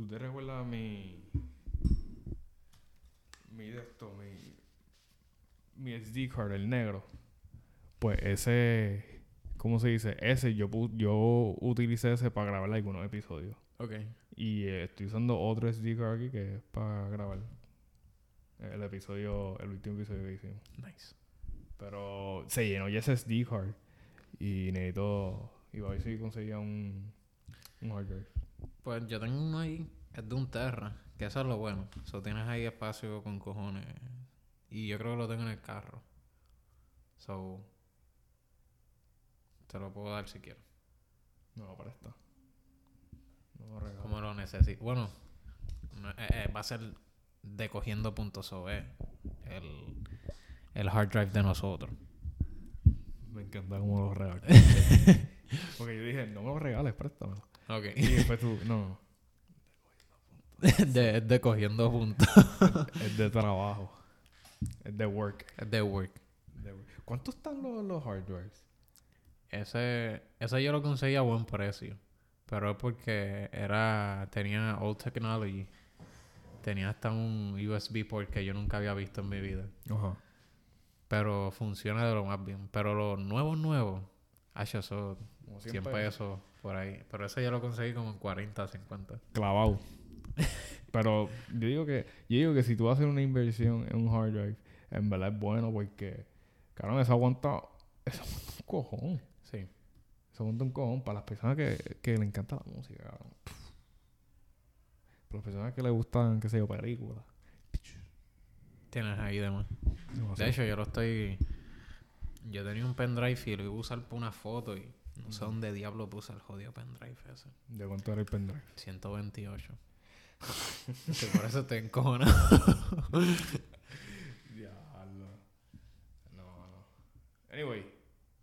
¿Tú te recuerdas mi. Mi de esto, mi. Mi SD card, el negro? Pues ese. ¿Cómo se dice? Ese yo, yo utilicé ese para grabar algunos episodios. Ok. Y eh, estoy usando otro SD card aquí que es para grabar el episodio, el último episodio que hicimos. Nice. Pero se llenó ya ese SD card. Y necesito. Iba a ver si conseguía un, un hard drive. Pues yo tengo uno ahí, es de un Terra, que eso es lo bueno. So tienes ahí espacio con cojones. Y yo creo que lo tengo en el carro. So. Te lo puedo dar si quieres. No, para esta. No lo regalo. Como lo necesito. Bueno, no, eh, eh, va a ser de cogiendo puntos sobre el, el hard drive de nosotros. Me encanta cómo lo regalas. Porque yo dije, no me lo regales, préstamelo. Ok. Y después tú, no, de, de cogiendo puntos. es de trabajo. Es de work. Es de work. De work. ¿Cuántos están los, los hard drives? Ese, ese yo lo conseguí a buen precio. Pero es porque era, tenía old technology. Tenía hasta un USB port que yo nunca había visto en mi vida. Ajá. Pero funciona de lo más bien. Pero los nuevos, nuevos, ah, eso Como 100 pesos por ahí. Pero ese yo lo conseguí como en 40, 50. Clavado. Pero yo digo que, yo digo que si tú haces una inversión en un hard drive, en verdad es bueno porque, cabrón, eso aguanta, eso aguanta un cojón. Sí. Eso aguanta un cojón para las personas que, que le encanta la música, cabrón. Para las personas que le gustan, qué sé yo, películas. Tienes ahí de más. De hecho, yo lo estoy. Yo tenía un pendrive y lo iba a usar para una foto y no sé dónde diablo puse el jodido pendrive ese. ¿De cuánto era el pendrive? 128. que por eso te encojonado. Diablo. No, no. Anyway,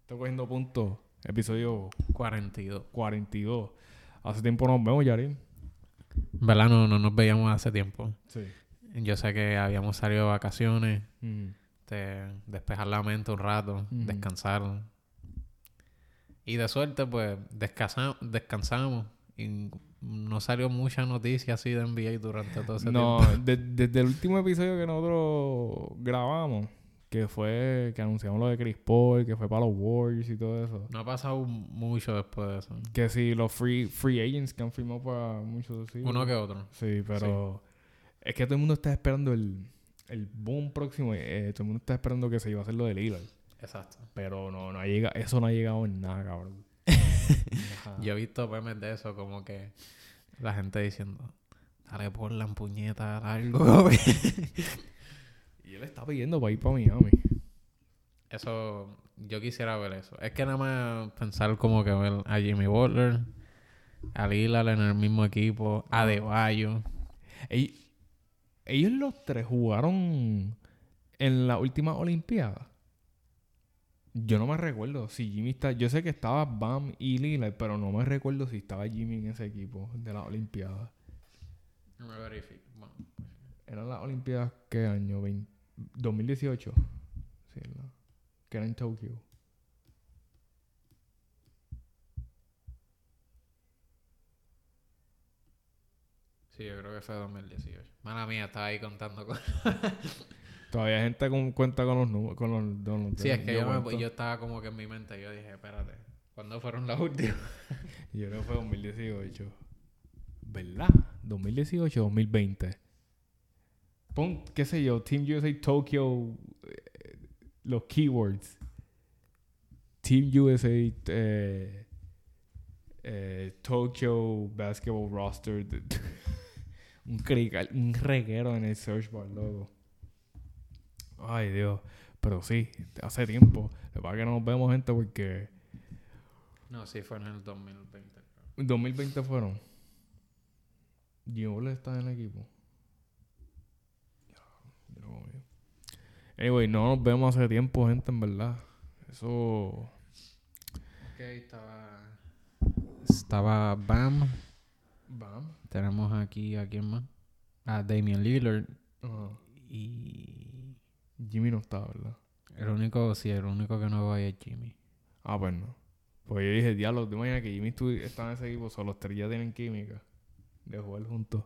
estoy cogiendo puntos. Episodio 42. 42. Hace tiempo nos vemos, Yarin. ¿Verdad? No, no nos veíamos hace tiempo. Sí. Yo sé que habíamos salido de vacaciones, Mm. de despejar la mente un rato, descansar. Y de suerte, pues, descansa- descansamos. Y no salió mucha noticia así de NBA durante todo ese No, tiempo. de- desde el último episodio que nosotros grabamos, que fue que anunciamos lo de Chris Paul, que fue para los Warriors y todo eso. No ha pasado mucho después de eso. Que sí, los free, free agents que han firmado para muchos sí. Uno que otro. Sí, pero es que todo el mundo está esperando el, el boom próximo. eh, todo el mundo está esperando que se iba a hacer lo de Lillard. Exacto. Pero no, no ha llegado, eso no ha llegado en nada, cabrón. Yo he visto memes de eso, como que la gente diciendo, dale por la puñeta algo. Y él está pidiendo para ir para Miami. eso, yo quisiera ver eso. Es que nada más pensar como que ver a Jimmy Butler, a Lillard en el mismo equipo, a De Bayo. Ell- ellos los tres jugaron en la última Olimpiada. Yo no me recuerdo si Jimmy está. Yo sé que estaba Bam y Lillard, pero no me recuerdo si estaba Jimmy en ese equipo de la Olimpiada. No me verifico. Bueno, ¿Eran las Olimpiadas qué año? Vein- 2018. Sí, ¿no? Que era en Tokio. sí, yo creo que fue 2018. Mala mía, estaba ahí contando cosas. Todavía hay gente con, cuenta con los números. Con los, con los- Sí, es que yo, me- cuento. yo estaba como que en mi mente, yo dije, espérate, ¿cuándo fueron las últimas? Yo creo que fue 2018. ¿Verdad? 2018 2020. Pon, qué sé yo, Team USA Tokyo, eh, los keywords. Team USA eh, eh, Tokyo Basketball Roster. un, un reguero en el search bar, loco. Ay, Dios. Pero sí, hace tiempo. Lo que que no nos vemos, gente, porque No, sí, fue en el 2020. creo. en 2020 fueron. Butler está en el equipo. Anyway, no nos vemos hace tiempo, gente, en verdad. Eso. Ok, estaba... Estaba Bam. Bam. Tenemos aquí a quién más. A Damian Lillard. Y... Jimmy no está, ¿verdad? El único, sí, el único que no va es Jimmy. Ah, pues no. Pues yo dije, diablo, te imaginas que Jimmy está en ese equipo, solo los tres ya tienen química. de jugar juntos.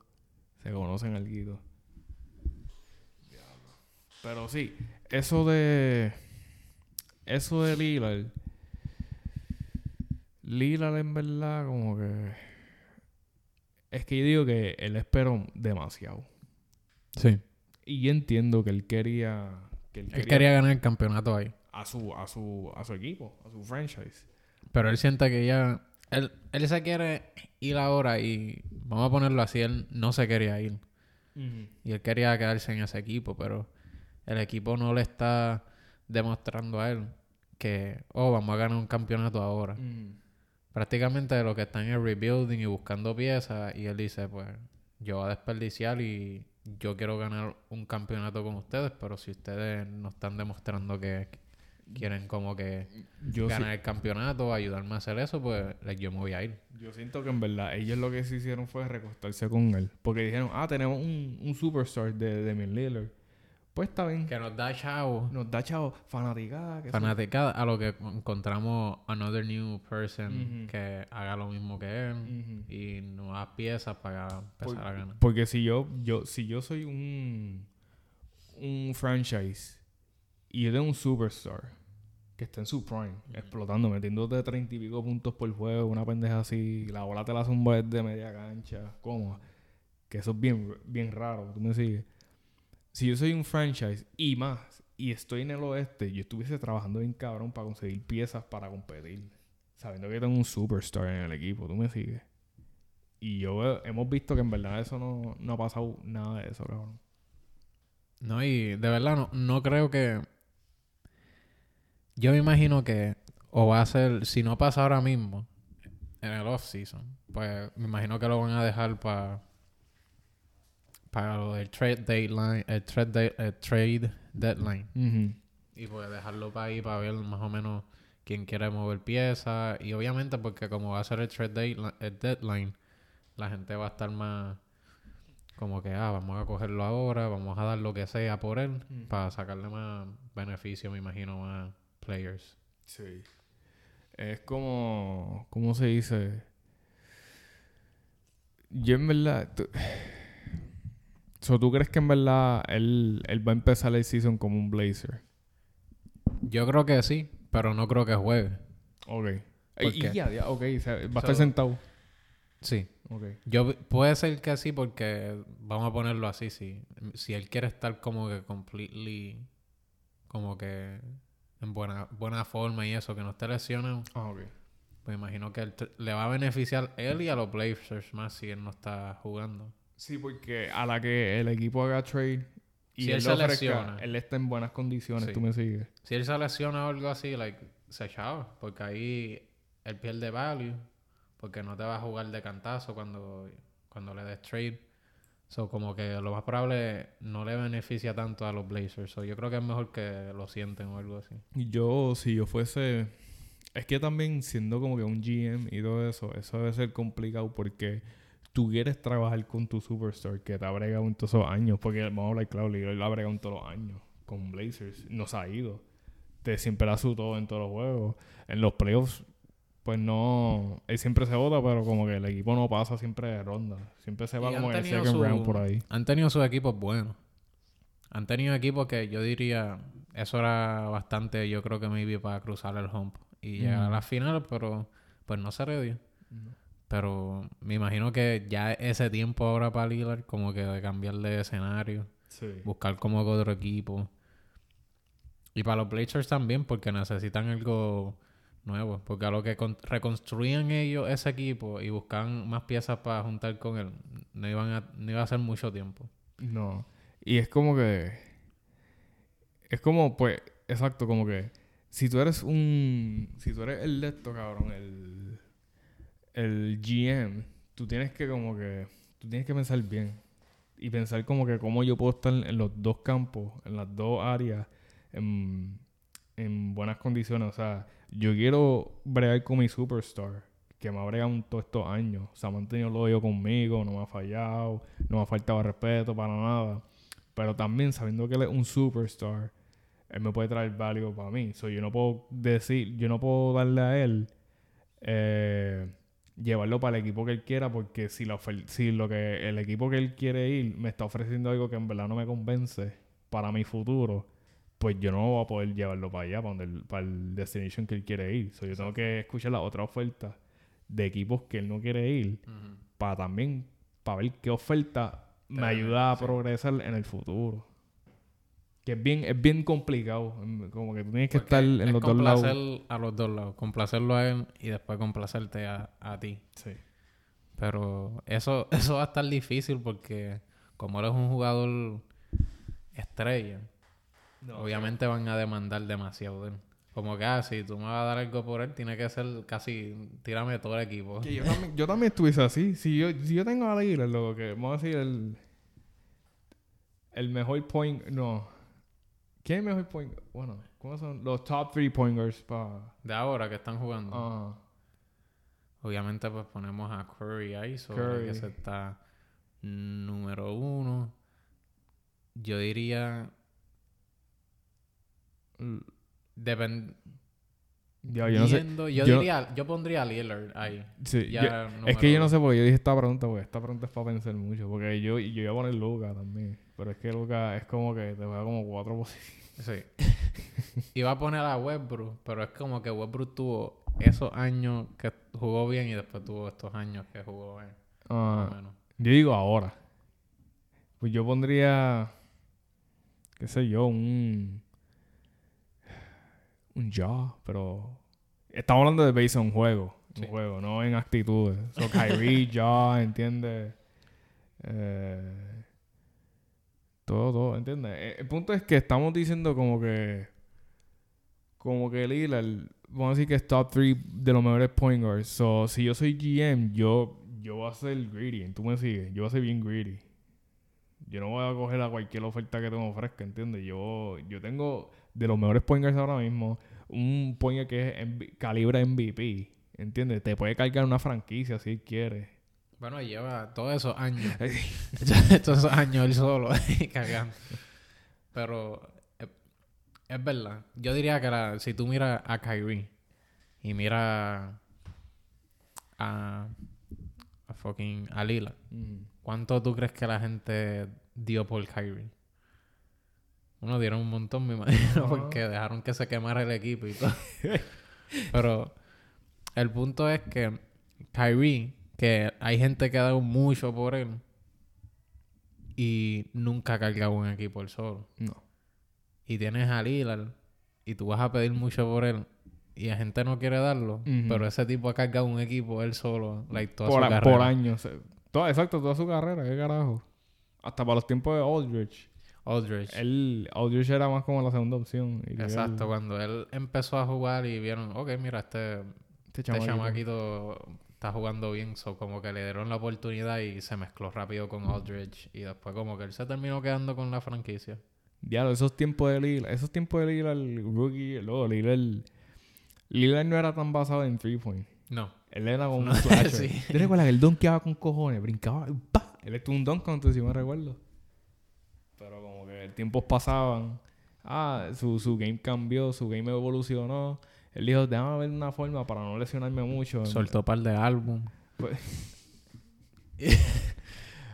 Se conocen algo. Pero sí, eso de. Eso de Lillard. Lillard en verdad, como que. Es que yo digo que él esperó demasiado. Sí. Y yo entiendo que él quería. Que él Él quería, quería ganar el campeonato ahí. a su, a su, a su equipo, a su franchise. Pero él siente que ya... Él, él se quiere ir ahora y... Vamos a ponerlo así. Él no se quería ir. Y él quería quedarse en ese equipo. Pero el equipo no le está demostrando a él que... Oh, vamos a ganar un campeonato ahora. Prácticamente lo que están en rebuilding y buscando piezas. Y él dice, pues... Yo voy a desperdiciar y yo quiero ganar un campeonato con ustedes. Pero si ustedes no están demostrando que quieren como que Yo, ganar el campeonato, ayudarme a hacer eso, pues yo me voy a ir. yo siento que en verdad ellos lo que sí hicieron fue recostarse con él. Porque dijeron, ah, tenemos un, un superstar de Damian Lillard. Pues está bien. Que nos da chavo, Nos da chavo fanaticada. Que fanaticada, a lo que encontramos another new person que haga lo mismo que él Ujú. y nuevas piezas para empezar Por- a ganar. Porque si yo, yo, si yo soy un, un franchise y yo tengo un superstar que está en su prime, explotando, metiendo de treinta y pico puntos por juego, una pendeja así, la bola te la zumba desde media cancha, cómoda. Que eso es bien, bien raro, tú me sigues. Si yo soy un franchise y más, y estoy en el oeste, yo estuviese trabajando bien cabrón para conseguir piezas para competir. Sabiendo que tengo un superstar en el equipo, tú me sigues. Y yo eh, hemos visto que en verdad eso no, no ha pasado nada de eso, cabrón. No, y de verdad no, no creo que... Yo me imagino que o va a ser, si no pasa ahora mismo, en el off-season, pues me imagino que lo van a dejar para para lo del trade deadline, el trade, de- el trade deadline. Y pues dejarlo para ahí para ver más o menos quién quiere mover piezas. Y obviamente porque como va a ser el trade deadline, el deadline, la gente va a estar más como que, ah, vamos a cogerlo ahora, vamos a dar lo que sea por él para sacarle más beneficio, me imagino, más players. Sí. Es como. ¿Cómo se dice? Yo en verdad. So, ¿Tú crees que en verdad él, él va a empezar el season como un Blazer? Yo creo que sí, pero no creo que juegue. Ok. ¿Por y ya, ya, ok. o sea, va a estar So- sentado. Sí. Ok. Yo puede ser que sí porque vamos a ponerlo así, sí. Si él quiere estar como que completely como que en buena buena forma y eso, que no esté lesionado, Ah, ok. pues imagino que él te- le va a beneficiar él y a los Blazers más si él no está jugando. Sí, porque a la que el equipo haga trade y Si él, él se ofrezca, lesiona. él está en buenas condiciones, Sí. tú me sigues. Si él se lesiona o algo así, like, se chava, porque ahí él pierde value, porque no te va a jugar de cantazo cuando, cuando le des trade. So, como que lo más probable no le beneficia tanto a los Blazers. So, yo creo que es mejor que lo sienten o algo así. Yo, si yo fuese. Es que también siendo como que un GM y todo eso, eso debe ser complicado porque tú quieres trabajar con tu superstar que te ha bregado en todos esos años. Porque vamos a hablar claro, Lillard la ha bregado en todos los años con Blazers. No se ha ido. Te siempre su todo en todos los juegos. En los playoffs, pues no. Él siempre se vota, pero como que el equipo no pasa siempre de ronda. Siempre se va Y como en el second su- round por ahí. Han tenido sus equipos buenos. Han tenido equipos que yo diría, eso era bastante, yo creo que maybe para cruzar el hump y llegar a la final, pero pues no se le dio. Pero me imagino que ya ese tiempo ahora para Lillard, como que de cambiar de escenario, Sí. buscar como otro equipo. Y para los Blazers también, porque necesitan algo nuevo. Porque a lo que con- reconstruían ellos ese equipo y buscaban más piezas para juntar con él, no, iban a, no iba a ser mucho tiempo. No. Y es como que. Es como, pues, exacto, como que. Si tú eres un. Si tú eres el de esto, cabrón, el. El GM, tú tienes que, como que. Tú tienes que pensar bien. Y pensar, como que, cómo yo puedo estar en los dos campos, en las dos áreas, en, en buenas condiciones. O sea, yo quiero bregar con mi superstar, que me ha bregado todos estos años. Se ha mantenido lo yo conmigo, no me ha fallado, no me ha faltado respeto para nada. Pero también sabiendo que él es un superstar, él me puede traer value para mí. So, yo no puedo decir, yo no puedo darle a él eh, llevarlo para el equipo que él quiera, porque si, la si lo que el equipo que él quiere ir me está ofreciendo algo que en verdad no me convence para mi futuro, pues yo no voy a poder llevarlo para allá, para, donde el, para el destination que él quiere ir. So, yo tengo que escuchar la otra oferta de equipos que él no quiere ir para también para ver qué oferta me ayuda a sí. progresar en el futuro. Que es bien, es bien complicado. em, Como que tú tienes que Porque estar en es los dos lados. complacer a los dos lados. Complacerlo a él y después complacerte a, a ti. Sí. Pero eso, eso va a estar difícil porque como eres un jugador estrella, obviamente van a demandar demasiado de él. Como que, ah, si tú me vas a dar algo por él, tiene que ser casi, tírame todo el equipo. Que yo, también, yo también estuviese así. Si yo, si yo tengo a Lillard, lo que vamos a decir el el mejor point, no. ¿Quién es mejor point? Bueno, ¿cómo son los top three pointers para De ahora que están jugando. Ah, Obviamente, pues ponemos a Curry ahí, sobre Curry. que ese está número uno. Yo diría. l- Depend... ya, yo no sé. viendo- yo, yo no- diría, yo pondría a Lillard ahí. Sí, Ya yo- es que yo no sé por qué yo dije esta pregunta, porque esta pregunta es para pensar mucho. Porque yo, yo iba a poner Luca también. Pero es que Luca es como que te juega como cuatro posiciones. Sí. Iba a poner a Westbrook, pero es como que Westbrook tuvo esos años que jugó bien y después tuvo estos años que jugó bien. menos. yo digo ahora. Pues yo pondría. qué sé yo, un. Un ya, pero. Estamos hablando de base en juego. Sí. juego, no en actitudes. So, Kyrie, ya, ¿entiendes? Eh, todo, todo, ¿entiendes? Eh, El punto es que estamos diciendo como que. Como que Lillard, vamos a decir que es top 3 de los mejores point guards. So, si yo soy GM, yo, yo voy a ser greedy. ¿Tú me sigues? Yo voy a ser bien greedy. Yo no voy a coger a cualquier oferta que te ofrezca, ¿entiendes? Yo, yo tengo de los mejores point guards ahora mismo un point que es MV calibre MVP, ¿entiendes? Te puede cargar una franquicia si él quiere. Bueno, lleva todos esos años. todos esos años él solo cagando. Pero es, es verdad. Yo diría que la- si tú miras a Kyrie y miras a, a fucking a Lillard, ¿cuánto tú crees que la gente dio por Kyrie? Uno dieron un montón, me imagino, porque dejaron que se quemara el equipo y todo. Pero el punto es que Kyrie, que hay gente que ha dado mucho por él y nunca ha cargado un equipo él solo. No. Y tienes a Lillard y tú vas a pedir mucho por él y la gente no quiere darlo, pero ese tipo ha cargado un equipo él solo, like, toda Por, su a- carrera. por años. eh, Todo, exacto, toda su carrera, qué carajo. Hasta para los tiempos de. Aldridge. Él, Aldrich era más como la segunda opción. y Exacto, él- cuando él empezó a jugar y vieron, ok, mira, este, este este chamaquito. Está jugando bien, so como que le dieron la oportunidad y se mezcló rápido con Aldridge y después como que él se terminó quedando con la franquicia. Diablo, esos tiempos de Lillard, esos tiempos de Lillard, el rookie, luego Lillard, Lillard no era tan basado en three point. No. Él era como un No, slasher. sí. ¿Te recuerdas que él donkeaba con cojones? Brincaba, ¡pa! Él estuvo un dunk contest, si me recuerdo. Pero como que el tiempos pasaban. Ah, su, su game cambió, su game evolucionó. Él dijo, déjame ver una forma para no lesionarme mucho. Soltó un par de álbum.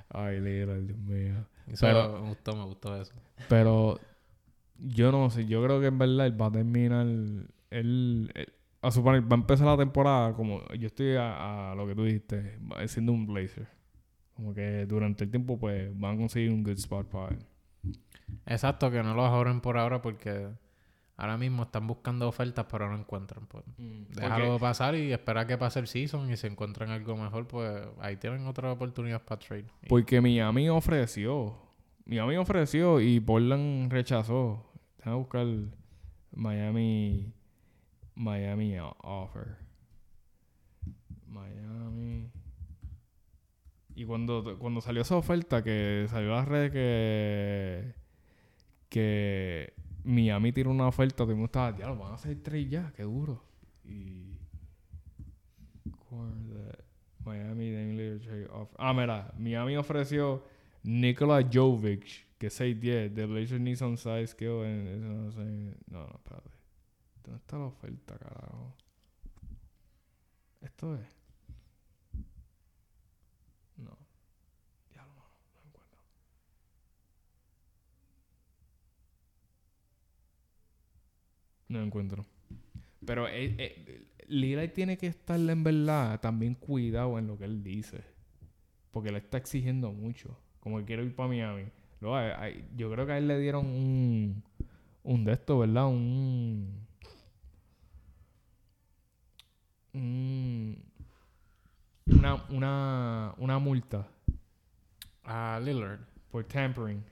Ay, Lillard, Dios mío. Eso Pero- me gustó, me gustó eso. Pero yo no sé, yo creo que en verdad él va a terminar. Él, él- a suponer, va a empezar la temporada como yo estoy a, a lo que tú dijiste, siendo un Blazer. Como que durante el tiempo, pues van a conseguir un good spot para él. Exacto, que no los ahorren por ahora porque ahora mismo están buscando ofertas pero no encuentran. Pues. Déjalo Porque- pasar y esperar que pase el season y si encuentran algo mejor, pues ahí tienen otra oportunidad para trade. Y- Porque Miami ofreció. Miami ofreció y Portland rechazó. Déjame buscar Miami. Miami offer. Miami. Y cuando, cuando salió esa oferta, que salió a las redes que. que Miami tiró una oferta, todo el mundo estaba, diablo, van a hacer tres ya, qué duro. Y. Miami. Ah, mira, Miami ofreció Nikola Jovic, que es 6'10, The Blazers some size and eso no sé. No, no, espérate. ¿Dónde está la oferta, carajo? Esto es. No encuentro. Pero eh, eh, Lillard tiene que estar en verdad también cuidado en lo que él dice. Porque le está exigiendo mucho. Como que quiero ir para Miami. Luego, hay- yo creo que a él le dieron un, un de esto, ¿verdad? Un, un- una, una, una multa A Lillard. por tampering.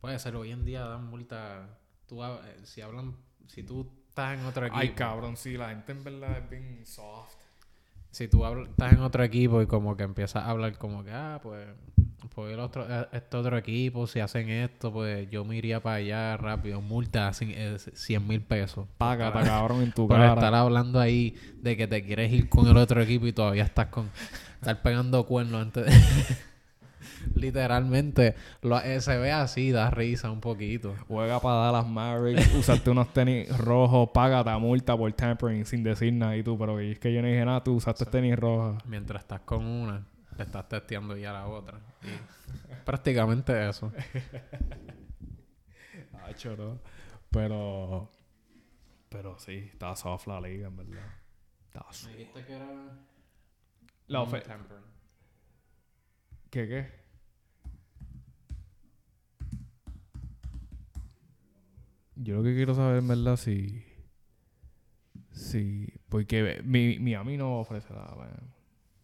Puede ser, hoy en día dan multa. Tú, hab- eh, si hablan, si tú estás en otro equipo. Ay, cabrón, sí, la gente en verdad es bien soft. Si tú estás en otro equipo y como que empiezas a hablar como que, ah, pues, pues el otro, eh, este otro equipo, si hacen esto, pues yo me iría para allá rápido. Multa, cin- eh, 100 mil pesos. Págata, cabrón, en tu Por cara. estar hablando ahí de que te quieres ir con el otro equipo y todavía estás con... Estar pegando cuernos antes de... Literalmente, lo, eh, se ve así, da risa un poquito. Juega para Dallas Mavericks, usaste unos tenis rojos, págate multa por tampering sin decir nada. Y tú, pero es que yo no dije nada, tú usaste tenis rojos. Mientras estás con una, le estás testeando ya la otra. Y prácticamente eso. Ah, choro. Pero. Pero sí, está soft la liga, en verdad. Está soft. dijiste que era... La oferta. ¿Qué qué? Yo lo que quiero saber, verdad, si. Si. Porque mi, mi a mí no ofrece nada. bueno.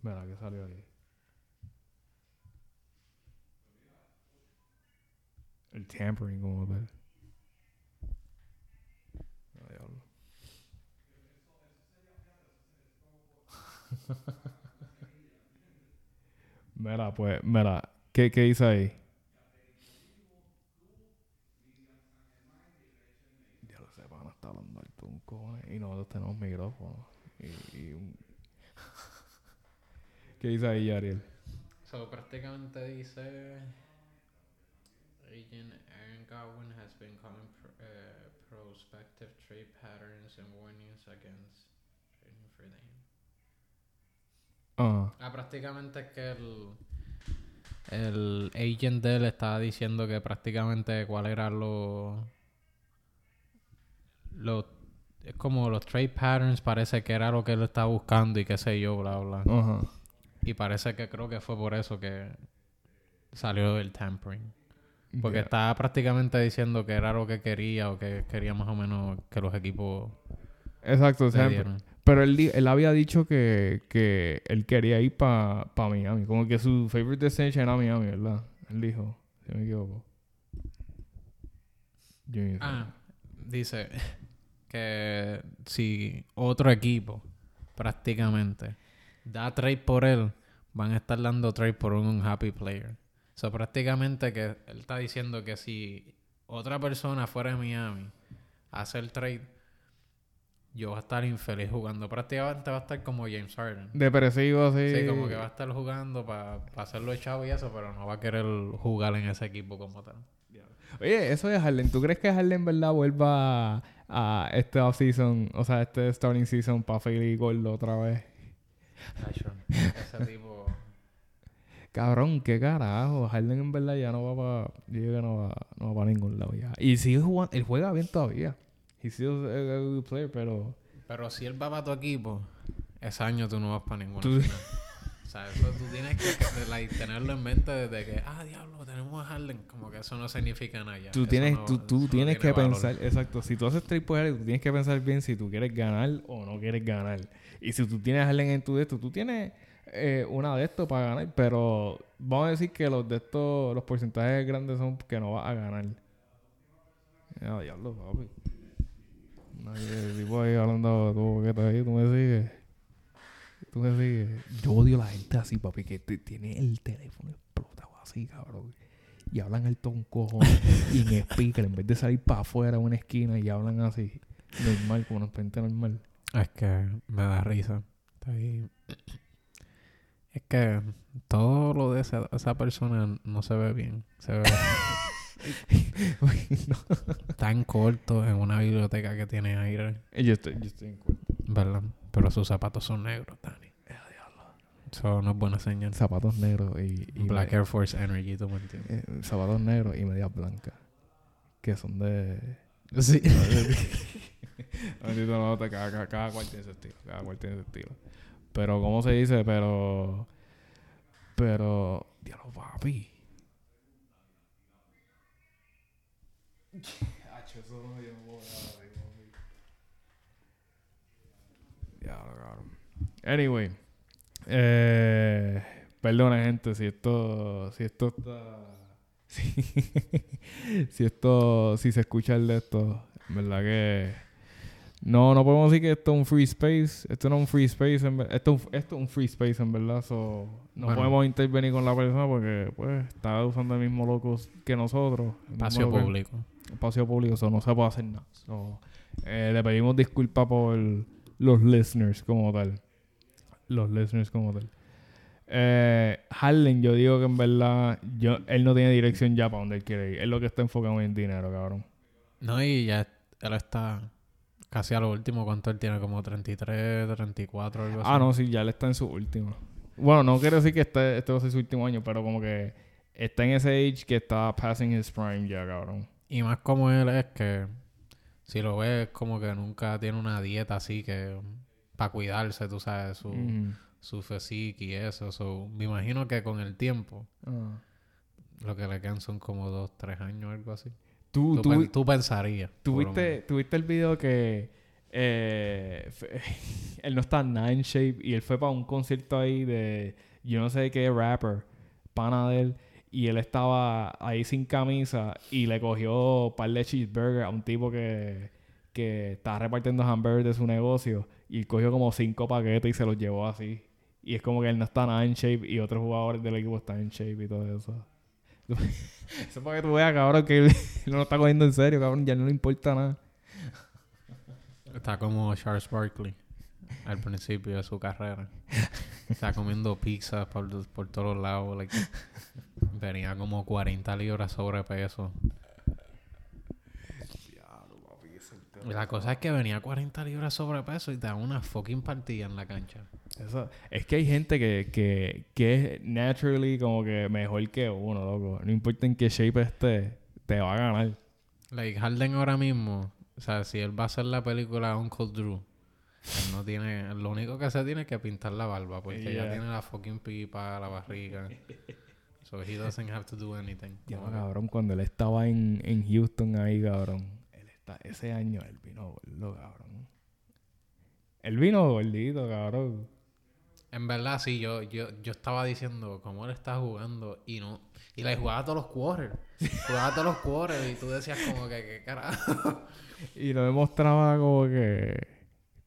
Mira, que salió ahí. El tampering, como ver. Mira, pues, mira, ¿qué, qué ahí? Ya lo sé, pana, está hablando alto un cojones. Y nosotros tenemos micrófono. Y, y un... ¿Qué dice ahí, Ariel? So, prácticamente dice... Agent Aaron Godwin has been calling pr eh, prospective trade patterns and warnings against trading for them. Ah, Ah, prácticamente es que el, el agent de él estaba diciendo que prácticamente cuál era lo, lo es como los trade patterns parece que era lo que él estaba buscando y qué sé yo, bla bla. ajá. Y parece que creo que fue por eso que salió el tampering. Porque estaba prácticamente diciendo que era lo que quería o que quería más o menos que los equipos Exacto, dieran. Pero él, él había dicho que, que él quería ir para pa Miami. Como que su favorite destination era Miami, ¿verdad? Él dijo, si me equivoco. Yo. Ah, dice que si otro equipo prácticamente da trade por él, van a estar dando trade por un unhappy player. O sea, prácticamente que él está diciendo que si otra persona fuera de Miami a hacer trade, yo voy a estar infeliz jugando. Prácticamente va a estar como James Harden. Depresivo así. Sí, como que va a estar jugando para hacerlo echado y eso, pero no va a querer jugar en ese equipo como tal. Oye, eso de Harden. ¿Tú crees que Harden en verdad vuelva a, este off-season, o sea, este starting season para Philly Gordo otra vez? Ese tipo... Cabrón, qué carajo. Harden en verdad ya no va para... Yo que no va, no va para ningún lado ya. Y sigue jugando... Él juega bien todavía. He still a, good player, pero... Pero si él va para tu equipo, ese año tú no vas para ninguna Tú-. O sea, eso tú tienes que, like, tenerlo en mente desde que, ah, diablo, tenemos a Harden. Como que eso no significa nada ya. Tú tienes, no- tú, tú no tienes tiene que valor. pensar, exacto, si tú haces trade por Harden, tú tienes que pensar bien si tú quieres ganar o no quieres ganar. Y si tú tienes a Harden en tu de esto, tú tienes eh, una de estos para ganar, pero vamos a decir que los de estos, los porcentajes grandes son que no vas a ganar. Ya, diablo, papi. Nadie, el tipo ahí hablando tú, que estás ahí, tú me sigues. Yo odio a la gente así, papi, que tiene el teléfono explotado así, cabrón. Y hablan alto un cojón y en speaker, en vez de salir para afuera a una esquina y hablan así, normal, como una gente normal. Es que me da risa. Ahí. Es que todo lo de esa, esa persona no se ve bien. Se ve tan corto en una biblioteca que tiene aire, yo estoy, yo estoy en cuenta. ¿verdad? Pero sus zapatos son negros, Dani. Eso no es buena señal. Zapatos negros y, y Black Air Force Energy, ¿tú me entiendes? eh, zapatos negros y medias blancas. Que son de, Sí. Bendito no, te- cada, cada, cada cual tiene su estilo. Cada cual tiene su estilo. Pero, ¿cómo se dice? Pero. Pero. Diablo, papi. Anyway. Eh, perdona, gente, si esto. Si esto está. Si, si esto. Si se escucha el de esto. En verdad que. No, no podemos decir que esto es un free space. Esto no es un free space. En esto, es un- esto es un free space, en verdad. So, no Bueno. podemos intervenir con la persona porque, pues, está usando el mismo locos que nosotros. Espacio loco- público. Espacio público. Eso no se puede hacer nada. So, eh, le pedimos disculpas por los listeners como tal. Los listeners como tal. Eh, Harlan, yo digo que en verdad yo, él no tiene dirección ya para donde él quiere ir. Él lo que está enfocado en dinero, cabrón. No, y ya él está casi a lo último. ¿Cuánto él tiene? Como 33, 34, algo así. Ah, no, sí, ya él está en su último. Bueno, no quiero decir que este, este va a ser su último año, pero como que está en ese age que está passing his prime ya, cabrón. Y más como él es que, si lo ves, como que nunca tiene una dieta así que para cuidarse, tú sabes, su, Ujú. su physique y eso. So, me imagino que con el tiempo, Ah. lo que le quedan son como dos, tres años, algo así. Tú, Tú, tú, pen- tú pensarías. ¿Tuviste, tuviste el video que eh, él no está nada en shape y él fue para un concierto ahí de yo no sé qué rapper, pana de él, y él estaba ahí sin camisa y le cogió un par de cheeseburgers a un tipo que, que estaba repartiendo hamburgers de su negocio y cogió como cinco paquetes y se los llevó así. Y es como que él no está nada en shape y otros jugadores del equipo están en shape y todo eso. Eso para que tú veas, cabrón, que él no lo está cogiendo en serio, cabrón. Ya no le importa nada. Está como Charles Barkley al principio de su carrera. Está comiendo pizzas por, por todos lados. like, venía como 40 libras sobrepeso. Y la cosa es que venía 40 libras sobrepeso y te da una fucking partida en la cancha. Eso, es que hay gente que, que, que es naturally como que mejor que uno, loco. No importa en qué shape esté, te va a ganar. Like Harden ahora mismo, o sea, si él va a hacer la película Uncle Drew, él no tiene, lo único que se tiene es que pintar la barba, porque ya Yeah. tiene la fucking pipa, la barriga. So he doesn't have to do anything. Ya, cabrón, cuando él estaba en, en Houston ahí, cabrón. Ese año él vino gordo, cabrón. Él vino gordito, cabrón. En verdad, sí, yo, yo, yo estaba diciendo cómo él está jugando y no. Y le jugaba todos los quarters. jugaba todos los quarters y tú decías como que, ¿qué carajo? Y lo demostraba como que.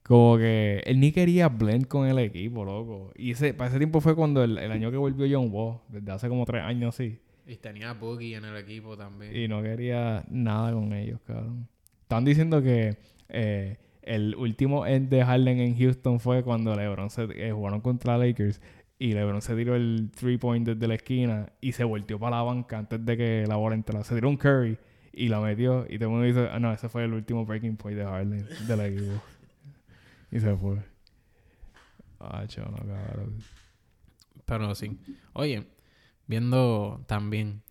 Como que él ni quería blend con el equipo, loco. Y ese, para ese tiempo fue cuando el, el año que volvió John Wall, desde hace como tres años así. y tenía Boogie en el equipo también. Y no quería nada con ellos, cabrón. Están diciendo que eh, el último end de Harden en Houston fue cuando LeBron se eh, jugaron contra Lakers y LeBron se tiró el three point desde la esquina y se volteó para la banca antes de que la bola entrara. Se tiró un Curry y la metió y todo el mundo dice, ah, no, ese fue el último breaking point de Harden del equipo. y se fue. Ah, chono, cabrón. Pero sí. Oye, viendo también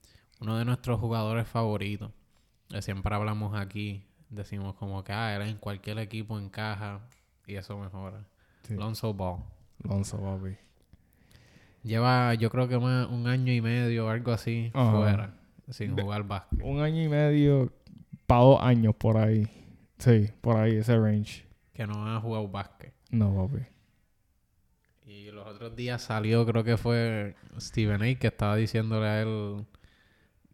uno de nuestros jugadores favoritos, que siempre hablamos aquí, decimos como que, ah, él en cualquier equipo encaja y eso mejora. Sí. Lonzo Ball. Lonzo, papi. Lleva, yo creo que más un año y medio o algo así Ajá. fuera, sin De- jugar básquet. Un año y medio, para dos años por ahí. Sí, por ahí, ese range. Que no ha jugado básquet. No, papi. Y los otros días salió, creo que fue Steven A. que estaba diciéndole a él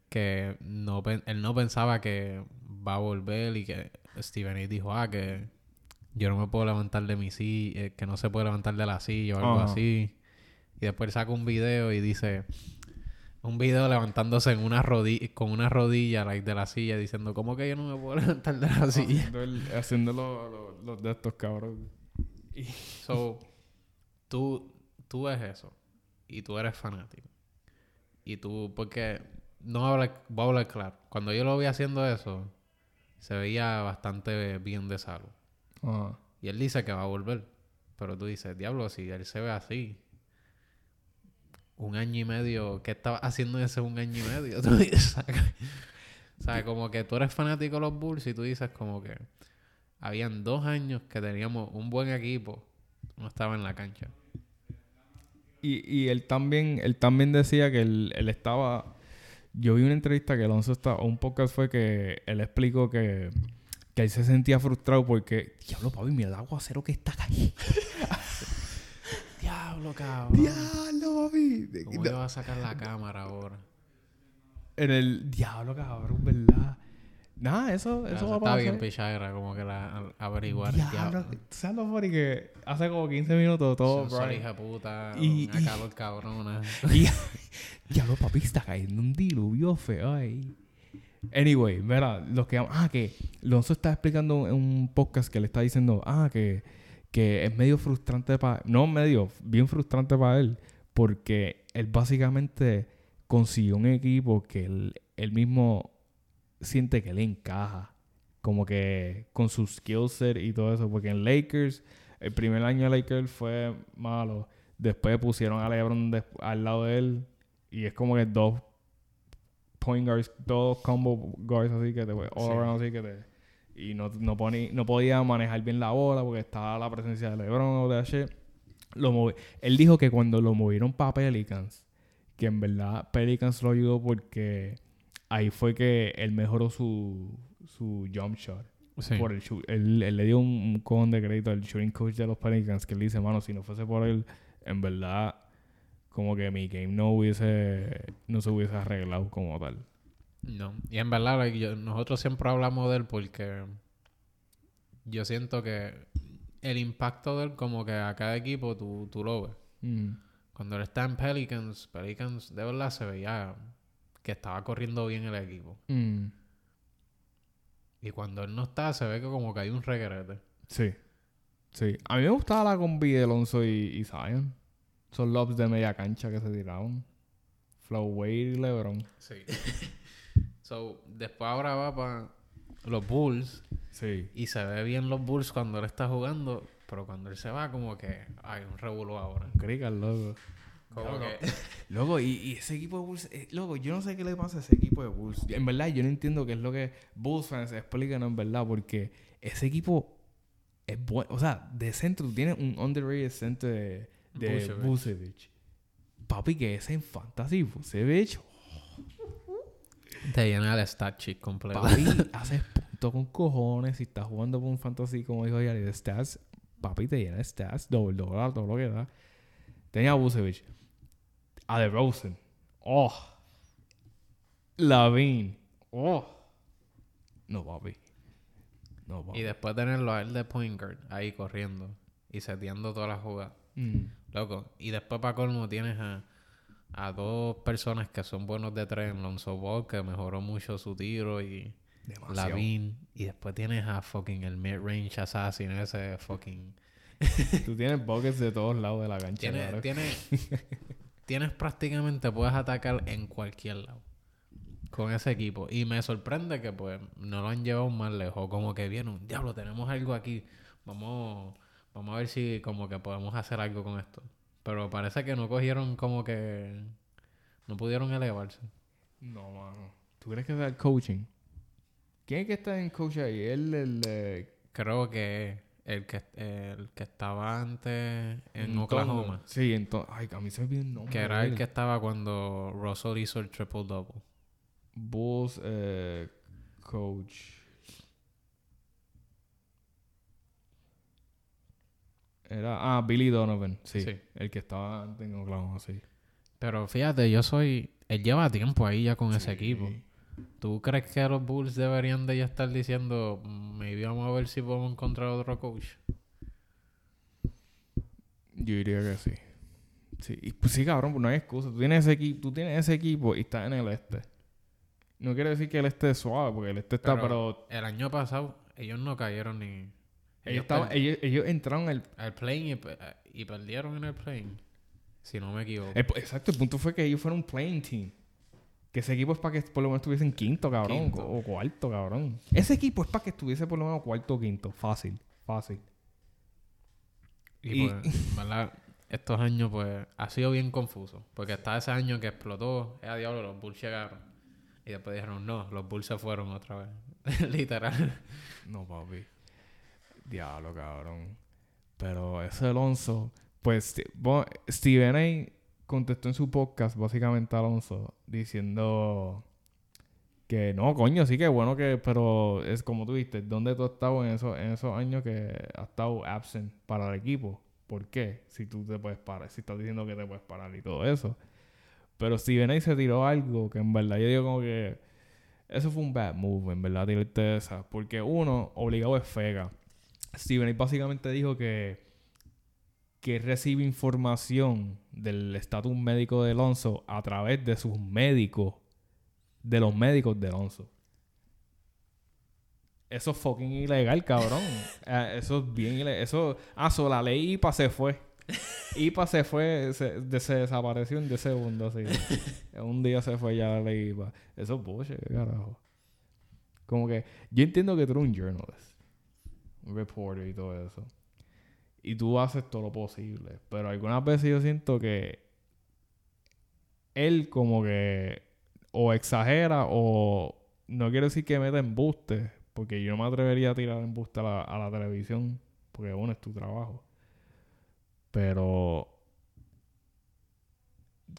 que no, él no pensaba que va a volver y que Steven A. dijo, ah, que yo no me puedo levantar de mi silla, eh, que no se puede levantar de la silla o algo así. Y después saca un video y dice, un video levantándose en una rodilla, con una rodilla like, de la silla diciendo, ¿cómo que yo no me puedo levantar de la silla? Haciendo, el- haciendo lo- lo- los de estos cabrón. So, tú, tú ves eso y tú eres fanático. Y tú, porque no habla, voy a hablar claro. Cuando yo lo vi haciendo eso, se veía bastante bien de salud. Ajá. Y él dice que va a volver. Pero tú dices, diablo, si él se ve así, un año y medio, ¿qué estaba haciendo ese un año y medio? Tú dices, ¿Sabes? Como que tú eres fanático de los Bulls y tú dices como que habían dos años que teníamos un buen equipo, no estaba en la cancha. Y, y él también, él también decía que él, él estaba. Yo vi una entrevista que Alonso estaba, o un podcast fue que él explicó que, que él se sentía frustrado porque, diablo, papi, mira el aguacero que está ahí. Diablo, cabrón. diablo, papi. ¿Cómo le vas a sacar la cámara ahora? En el diablo, cabrón, ¿verdad? Nada, eso, eso va a está pasar. bien pichadera, como que la averiguar. ¿tú ¿sabes lo funny que hace como 15 minutos todo, Brian? hija puta, Y- una y- calor cabrona. Y, diablo, papi, está cayendo un diluvio feo ahí. Anyway, mira, los que... Ah, que Lonzo está explicando en un podcast que le está diciendo... Ah, que, que es medio frustrante para... No medio, bien frustrante para él. Porque él básicamente consiguió un equipo que él, él mismo siente que le encaja. Como que con su skill set y todo eso. Porque en Lakers, el primer año de Lakers fue malo. Después pusieron a LeBron des- al lado de él. Y es como que dos point guards, dos combo guards así que te all Sí. around así que te. Y no, no, poni- no podía manejar bien la bola porque estaba la presencia de LeBron o de H. Lo movi- Él dijo que cuando lo movieron para Pelicans, que en verdad Pelicans lo ayudó porque ahí fue que él mejoró su, su jump shot. Sí. Por el. Él, él le dio un, un cojón de crédito al shooting coach de los Pelicans que él dice, mano, si no fuese por él, en verdad, como que mi game no hubiese, no se hubiese arreglado como tal. No, y en verdad like, yo- nosotros siempre hablamos de él porque yo siento que el impacto de él como que a cada equipo tú, tú lo ves. Mm. Cuando él está en Pelicans, Pelicans de verdad se veía que estaba corriendo bien el equipo. Mm. Y cuando él no está, se ve que como que hay un regrete. Sí. Sí. A mí me gustaba la combi de Alonso y, y Zion. Son lobs de media cancha que se tiraban. Flow Wade y LeBron. Sí. so, después ahora va para los Bulls Sí. y se ve bien los Bulls cuando él está jugando, pero cuando él se va como que hay un revuelo ahora. Crica, loco. Como Loco. que Loco, y, y ese equipo de Bulls, eh, loco, yo no sé qué le pasa a ese equipo de Bulls. En verdad, yo no entiendo qué es lo que Bulls fans explican en verdad, porque ese equipo es bueno. O sea, de centro, tú tienes un underrated centro de, de. Papi, que es en Fantasy Vucevic, te llena el stat sheet completo. papi, haces punto con cojones. Si estás jugando por un Fantasy, como dijo Yari, de stats, papi, te llena de stats, doble, doble, todo lo que da. Tenía a Vucevic. A DeRozan. Oh. Lavin. Oh. No, papi. No, papi. Y después tenerlo a él de point guard ahí corriendo y seteando todas las jugadas. Mm. Loco. Y después para colmo tienes a, a dos personas que son buenos de tres en Lonzo Ball, que mejoró mucho su tiro y Demasiado. Lavin. Y después tienes a fucking el mid-range assassin ese fucking... Tú tienes buckets de todos lados de la cancha. Tienes. tienes, prácticamente, puedes atacar en cualquier lado con ese equipo. Y me sorprende que pues no lo han llevado más lejos. Como que viene un diablo, tenemos algo aquí. Vamos, vamos a ver si como que podemos hacer algo con esto. Pero parece que no cogieron como que... No pudieron elevarse. No, mano. ¿Tú crees que es el coaching? ¿Quién es que está en coach ahí? Él, el... eh, Creo que el que, el que estaba antes en. Oklahoma. Sí, entonces... Ay, a mí se me olvidó el nombre. Que era el que estaba cuando Russell hizo el triple-double. Bulls eh, coach. Era, ah, Billy Donovan, sí, Sí. El que estaba antes en Oklahoma, sí. Pero fíjate, yo soy... Él lleva tiempo ahí ya con ese Sí. equipo. ¿Tú crees que los Bulls deberían de ya estar diciendo, "Mm, maybe vamos a ver si podemos encontrar otro coach? Yo diría que sí. Sí, y pues sí, cabrón, pues no hay excusa. Tú tienes ese equipo, tú tienes ese equipo y estás en el este. No quiere decir que el este es suave, porque el este está, pero, El año pasado, ellos no cayeron ni... ellos, estaban- per- ellos, ellos entraron al... al playing y, pe- y perdieron en el playing. Si no me equivoco. el- exacto, el punto fue que ellos fueron un playing team. Que ese equipo es para que por lo menos estuviesen quinto, cabrón. Quinto. O cuarto, cabrón. Ese equipo es para que estuviese por lo menos cuarto o quinto. Fácil, fácil. Y, y- pues, ¿verdad? Estos años, pues, ha sido bien confuso. Porque está ese año que explotó. Eh, a diablo, los Bulls llegaron. Y después dijeron, no, los Bulls se fueron otra vez. Literal. No, papi. Diablo, cabrón. Pero ese Alonso, pues Steven A. contestó en su podcast básicamente Alonso diciendo que no, coño, sí que bueno que, pero es como tú viste, ¿dónde tú has estado en esos, en esos años que has estado absent para el equipo? ¿Por qué? Si tú te puedes parar, si estás diciendo que te puedes parar y todo eso. Pero Steven A. se tiró algo que en verdad yo digo como que eso fue un bad move, en verdad, tirarte esa. Porque uno, obligado es fega. Steven básicamente dijo que que recibe información del estatus médico de Alonso a través de sus médicos, de los médicos de Alonso. Eso es fucking ilegal, cabrón. Eh, eso es bien ilegal. Eso, ah, so, la ley IPA se fue. IPA se fue, se, de- se desapareció en 10 segundos, así. Un día se fue ya la ley IPA. Eso es bullshit, ¿qué carajo. Como que, yo entiendo que tú eres un journalist, un reporter y todo eso. Y tú haces todo lo posible. Pero algunas veces yo siento que él como que o exagera o no quiero decir que meta embuste, porque yo no me atrevería a tirar embuste a la, a la televisión, porque bueno, es tu trabajo. Pero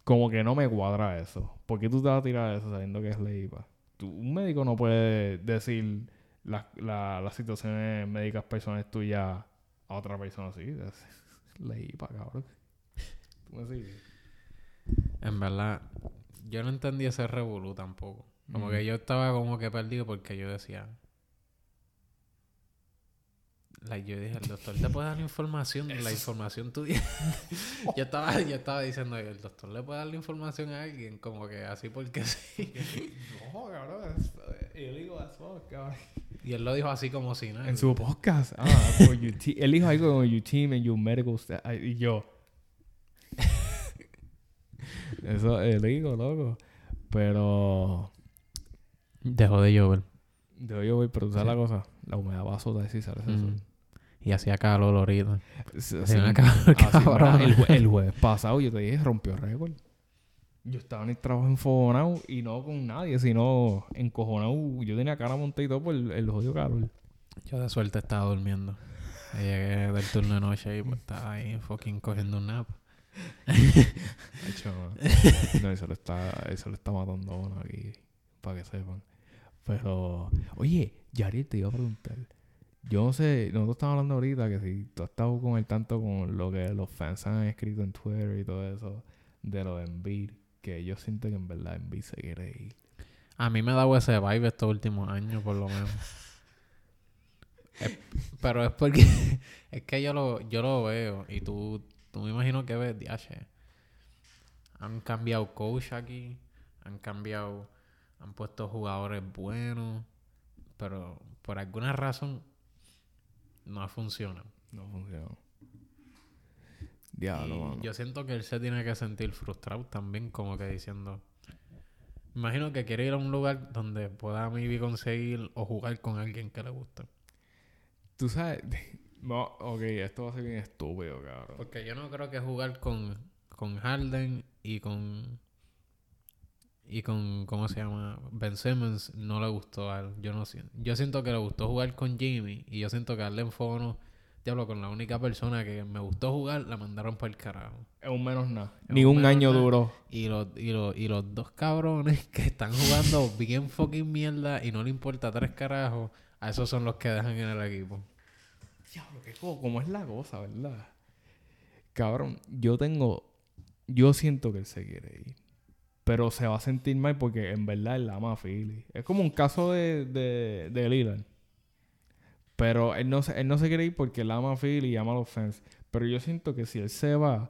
como que no me cuadra eso. ¿Por qué tú te vas a tirar eso sabiendo que es ley IPA? Tú- un médico no puede decir las la- las situaciones médicas personales tuyas a otra persona así. Ley IPA, cabrón. ¿Tú me sigues? En verdad, yo no entendí ese revolú tampoco. Como Mm. que yo estaba como que perdido porque yo decía... Like, yo dije, el doctor te puede dar la información, la información tuya. yo estaba, yo estaba diciendo, el doctor le puede dar la información a alguien, como que así porque sí. No, cabrón. As fuck, cabrón. Y él lo dijo así como si nada. En su podcast. Ah, for your él dijo algo como your team and your medical staff. Y yo. Eso es illegal, loco. Pero. Dejó de llover. De hoy yo voy, pero tú sabes la cosa. La humedad va a azotar si sale ese Mm. sol. Y hacía calor ahorita. Sí, Hacía sí, una calor así, cabrona. el, el jueves pasado yo te dije rompió récord. Yo estaba en el trabajo enfogonado y no con nadie, sino encojonado. Yo tenía cara montada y todo por el, el jodido calor. Yo de suerte estaba durmiendo. Llegué del turno de noche y pues estaba ahí fucking cogiendo un nap. Hecho, no, eso le está, eso le está matando a uno aquí, para que sepan. Pero, oye, Yariel, te iba a preguntar. Yo no sé, nosotros estamos hablando ahorita que si tú has estado con el tanto con lo que los fans han escrito en Twitter y todo eso, de lo de Embiid, que yo siento que en verdad Embiid se quiere ir. A mí me ha dado ese vibe estos últimos años, por lo menos. Es- pero es porque es que yo lo, yo lo veo y tú, tú me imagino que ves, DH. Han cambiado coach aquí, han cambiado, han puesto jugadores buenos, pero por alguna razón no ha funcionado. No funcionó. Diablo, Y mano. yo siento que él se tiene que sentir frustrado también, como que diciendo. Imagino que quiere ir a un lugar donde pueda maybe conseguir o jugar con alguien que le guste. Tú sabes, no, ok, esto va a ser bien estúpido, cabrón. Porque yo no creo que jugar con, con Harden y con. Y con. ¿Cómo se llama? Ben Simmons no le gustó a él. Yo no siento. Yo siento que le gustó jugar con Jimmy. Y yo siento que a Arlen Fono. Diablo, con la única persona que me gustó jugar, la mandaron por el carajo. Es un menos nada. Ni un año nada. duró. Y los, y, los, y los dos cabrones que están jugando bien fucking mierda y no le importa tres carajos, a esos son los que dejan en el equipo. Diablo, que co- como es la cosa, ¿verdad? Cabrón, yo tengo. Yo siento que él se quiere ir. Pero se va a sentir mal porque en verdad él ama a Philly. Es como un caso de, de, de Lillard. Pero él no, se, él no se quiere ir porque él ama a Philly y ama a los fans. Pero yo siento que si él se va,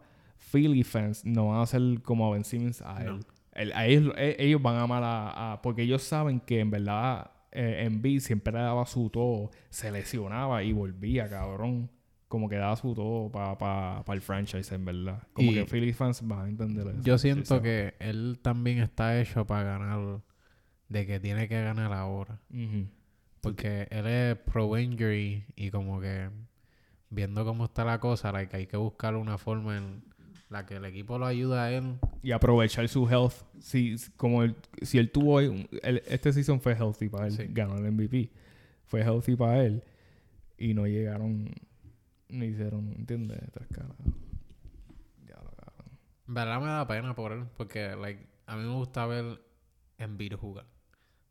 Philly fans no van a ser como a Ben Simmons a él. No. Él- a ellos, e- ellos van a amar a, a- Porque ellos saben que en verdad eh, Embiid siempre le daba su todo. Se lesionaba y volvía, cabrón. Como que daba su todo para el franchise, en verdad. Como Y- que Philly fans van a entender eso. Yo siento que él también está hecho para ganar, de que tiene que ganar ahora. Ujú. Porque él es pro injury y como que viendo cómo está la cosa, like, hay que buscar una forma en la que el equipo lo ayuda a él y aprovechar su health. Si, como él, si él tuvo este season fue healthy para él, Sí. ganó el MVP. Fue healthy para él y no llegaron, no hicieron, ¿entiendes? Tres caras. Ya lo. En verdad me da pena por él, porque like, a mí me gusta ver Embiid jugar.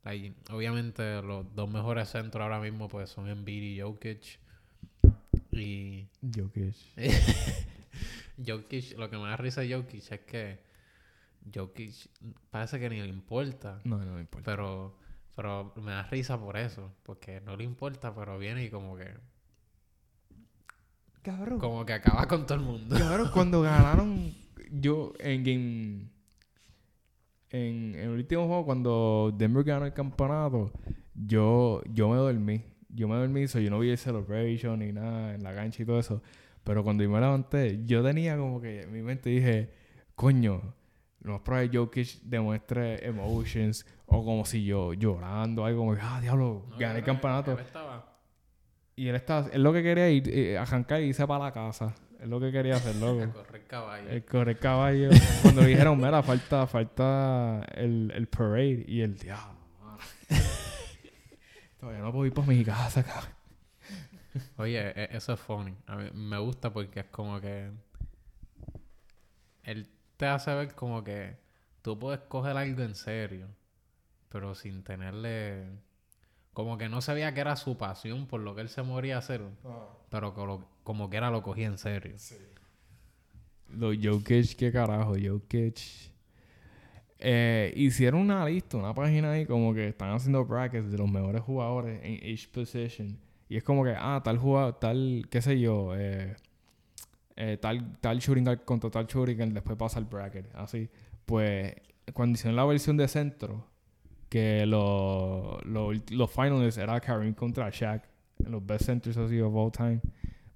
Like, obviamente los dos mejores centros ahora mismo pues son Embiid y Jokic. Y Jokic. Jokic, lo que me da risa de Jokic es que Jokic parece que ni le importa. No, no me importa. Pero, pero me da risa por eso, porque no le importa, pero viene y como que, Cabrón. como que acaba con todo el mundo. Cabrón, cuando ganaron, yo en game. En, en el último juego, cuando Denver ganó el campeonato, yo, yo me dormí. Yo me dormí, so yo no vi el celebration ni nada en la cancha y todo eso. Pero cuando yo me levanté, yo tenía como que en mi mente dije, coño, lo más probable Jokic demuestre emotions o como si yo llorando, algo como ah, diablo, No, gané el él- campeonato. él estaba- Y él estaba, él lo que quería ir, eh, arrancar y irse para la casa. Es lo que quería hacer, loco. correr caballo. El correr caballo. Cuando le dijeron, mira, falta, falta el, el parade. Y el diablo. Todavía no puedo ir para mi casa, cabrón. Oye, e- eso es funny. A mí me gusta porque es como que. Él te hace ver como que tú puedes coger algo en serio, pero sin tenerle. Como que no sabía que era su pasión por lo que él se moría a hacer, pero que lo- como que era lo cogía en serio. Los Jokic, qué carajo, Jokic. Eh, hicieron una lista, una página ahí como que están haciendo brackets de los mejores jugadores en each position. Y es como que, ah, tal jugador, tal, qué sé yo, eh, eh, tal, tal shooting contra tal shooting después pasa el bracket, así. Pues, cuando hicieron la versión de centro, que lo- lo- los finals era Kareem contra Shaq, en los best centers así of all time,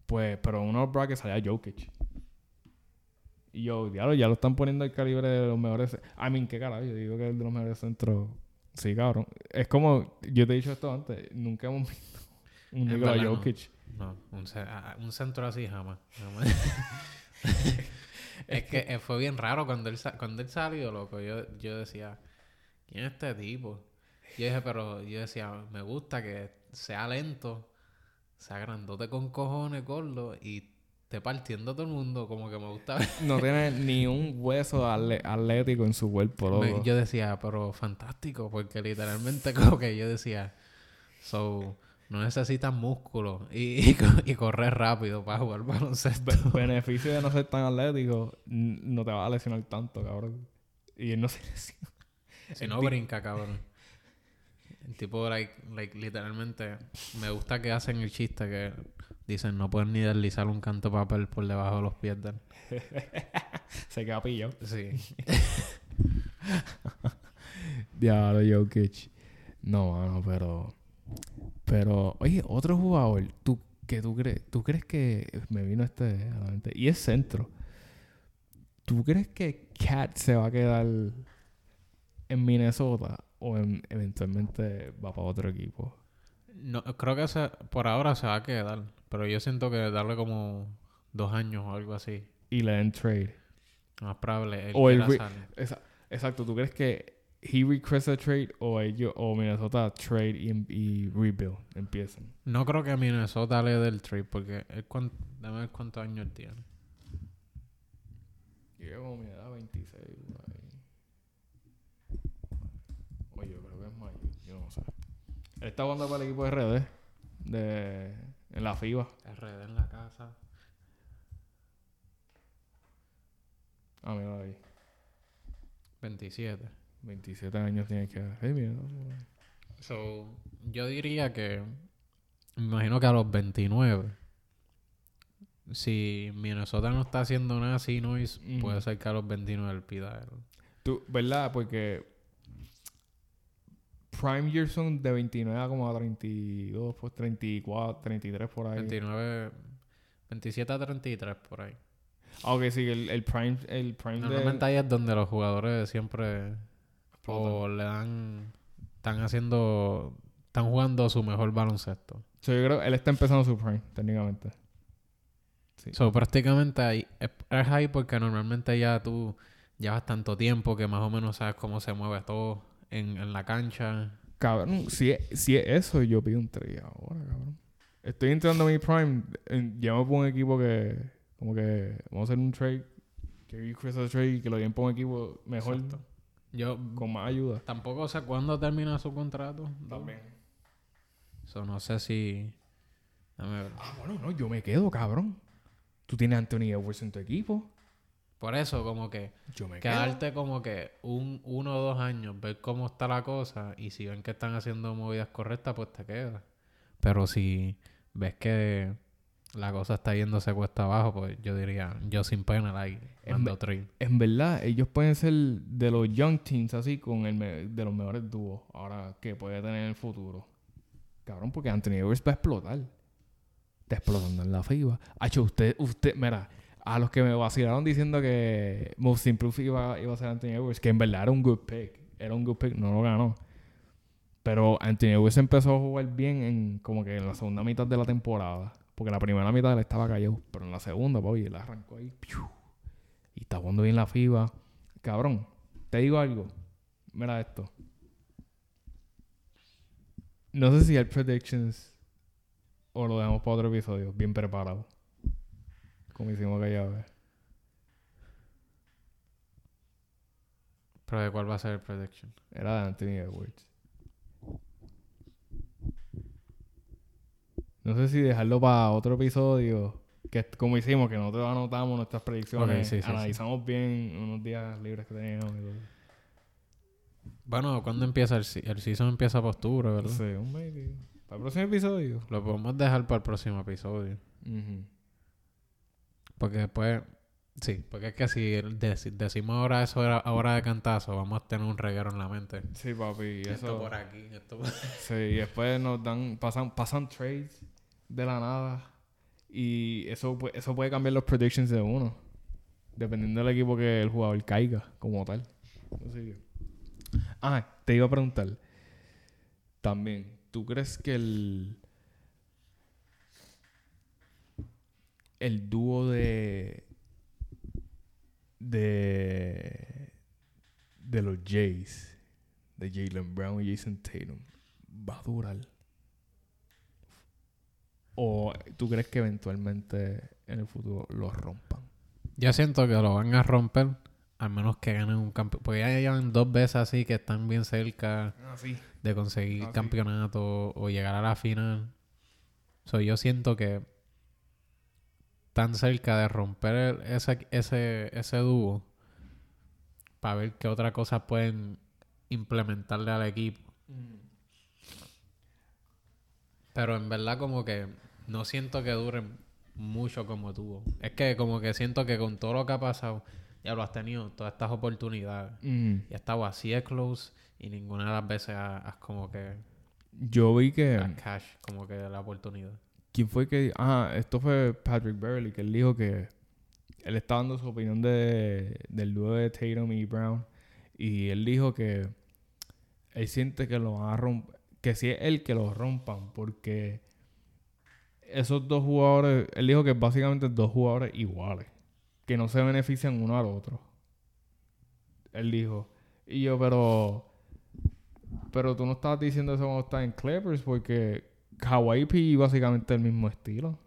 pues, pero uno de los brackets salía Jokic. Y yo, diablo, ya lo están poniendo al calibre de los mejores. I mean, qué carajo, yo digo que es de los mejores centros. Sí, cabrón. Es como, yo te he dicho esto antes, nunca hemos visto un verdad no. Jokic. No, un, a- a- un centro así jamás. jamás. es que eh, fue bien raro cuando él, cuando él salió, loco. Yo, yo decía, ¿quién es este tipo? Yo dije, pero yo decía, me gusta que sea lento, sea grandote con cojones, gordo, y esté partiendo a todo el mundo. Como que me gusta ver. No tiene ni un hueso atlético en su cuerpo, loco. Me- yo decía, pero fantástico, porque literalmente como que yo decía, so, no necesitas músculo y, y, co- y correr rápido para jugar baloncesto. Beneficio de no ser tan atlético, no te vas a lesionar tanto, cabrón. Y él no se lesiona. Si no brinca, cabrón. El tipo, like, like, literalmente, me gusta que hacen el chiste que dicen no pueden ni deslizar un canto de papel por debajo de los pies de él. Se queda pillado. Sí. Diablo, Jokic. No, mano, pero. Pero, oye, otro jugador, ¿tú, que tú, crees, ¿tú crees que. Me vino este a la mente. Y es centro. ¿Tú crees que Cat se va a quedar en Minnesota? ¿O en- eventualmente va para otro equipo? No, creo que se- por ahora se va a quedar, pero yo siento que darle como dos años o algo así. Y le den trade. Más probable. O el. Esa- exacto, ¿tú crees que he requests a trade o ellos o Minnesota trade y, y rebuild empiezan? No creo que Minnesota le dé el trade porque él cuan- dame cuántos años tiene. Llega como mi edad 26. por ahí. Oye, yo creo que es mayor. Yo no sé. Él está jugando para el equipo de RD. De, en la FIBA. RD en la casa. Ah, mira ahí. 27. 27 años tiene que dar. Hey, mira, So, yo diría que. Me imagino que a los 29. Si Minnesota no está haciendo nada así, no es, Ujú. puede ser que a los 29 él pida. Tú, ¿verdad? Porque Prime Years son de 29 a como a 32, pues 34, 33 por ahí. 29. 27 a 33 por ahí. Ah, ok, sí, el, el Prime, el prime Normalmente de... ahí es donde los jugadores siempre. O le dan. Están haciendo. Están jugando su mejor baloncesto. So, yo creo que él está empezando su Prime, técnicamente. Sí. So, prácticamente ahí, es, es ahí porque normalmente ya tú llevas tanto tiempo que más o menos sabes cómo se mueve todo en, en la cancha. Cabrón, si es, si es eso, yo pido un trade ahora, cabrón. Estoy entrando a mi prime. me pongo un equipo que. Como que. Vamos a hacer un trade. Que Chris a trade y que lo lleven por un equipo mejor. Exacto. Yo Con más ayuda. tampoco sé cuándo termina su contrato. También. So, no sé si... Dame ver. Ah, bueno, no, yo me quedo, cabrón. Tú tienes a Anthony Edwards en tu equipo. Por eso, como que Yo me quedo. quedarte como que un uno o dos años, ver cómo está la cosa y si ven que están haciendo movidas correctas, pues te quedas. Pero si ves que la cosa está yéndose cuesta abajo, pues yo diría, yo sin pena la En mando trade. En verdad, ellos pueden ser de los young teams así con el me- de los mejores dúos ahora que puede tener en el futuro. Cabrón, porque Anthony Edwards va a explotar. Está explotando en la FIBA. Hacho, usted, usted, mira, a los que me vacilaron diciendo que Most Improved iba, iba a ser Anthony Edwards, que en verdad era un good pick. Era un good pick, no lo ganó. Pero Anthony Edwards empezó a jugar bien en como que en la segunda mitad de la temporada. Porque la primera mitad él estaba callado. Pero en la segunda, papi, él arrancó ahí. Y está jugando bien la FIBA. Cabrón, te digo algo. Mira esto. No sé si hay predictions o lo dejamos para otro episodio. Bien preparado. Como hicimos vez. Pero de cuál va a ser el prediction. Era de Anthony Edwards. No sé si dejarlo para otro episodio. Que como hicimos, que nosotros anotamos nuestras predicciones. Ok, sí, sí, sí. analizamos bien unos días libres que teníamos. y todo. Bueno, ¿cuándo empieza el, el season? Empieza para octubre, ¿verdad? Sí, un maybe. Para el próximo episodio. Lo podemos dejar para el próximo episodio. Ujú. Porque después... Sí, porque es que si deci- decimos ahora eso era ahora de cantazo, vamos a tener un reguero en la mente. Sí, papi. y Esto Eso, por aquí, esto por... sí, y después nos dan, pasan, pasan trades de la nada. Y eso, eso puede cambiar los predictions de uno. Dependiendo del equipo que el jugador caiga, como tal. Así que- Ah, te iba a preguntar. También, ¿tú crees que el. El dúo de. De. De los Jays. De Jalen Brown y Jason Tatum. Va a durar. ¿O tú crees que eventualmente en el futuro los rompan? Yo siento que lo van a romper, al menos que ganen un campeón. Porque ya llevan dos veces así que están bien cerca Ah, sí. de conseguir Ah, sí. campeonato o llegar a la final. So, yo siento que tan cerca de romper ese, ese, ese dúo para ver qué otra cosa pueden implementarle al equipo. Pero en verdad como que no siento que duren mucho como tuvo. Es que como que siento que con todo lo que ha pasado, ya lo has tenido, todas estas oportunidades. Mm. Y ha estado así de close y ninguna de las veces has has como que Yo vi que. has cash como que la oportunidad. ¿Quién fue que.? Ah, esto fue Patrick Beverly, que él dijo que. Él está dando su opinión de, del dúo de Tatum y Brown. Y él dijo que. Él siente que lo van a romper. Que si es él que lo rompan, porque. Esos dos jugadores. Él dijo que básicamente dos jugadores iguales. Que no se benefician uno al otro. Él dijo. Y yo, pero. Pero tú no estabas diciendo eso cuando estás en Clippers, porque Hawaii P básicamente el mismo estilo.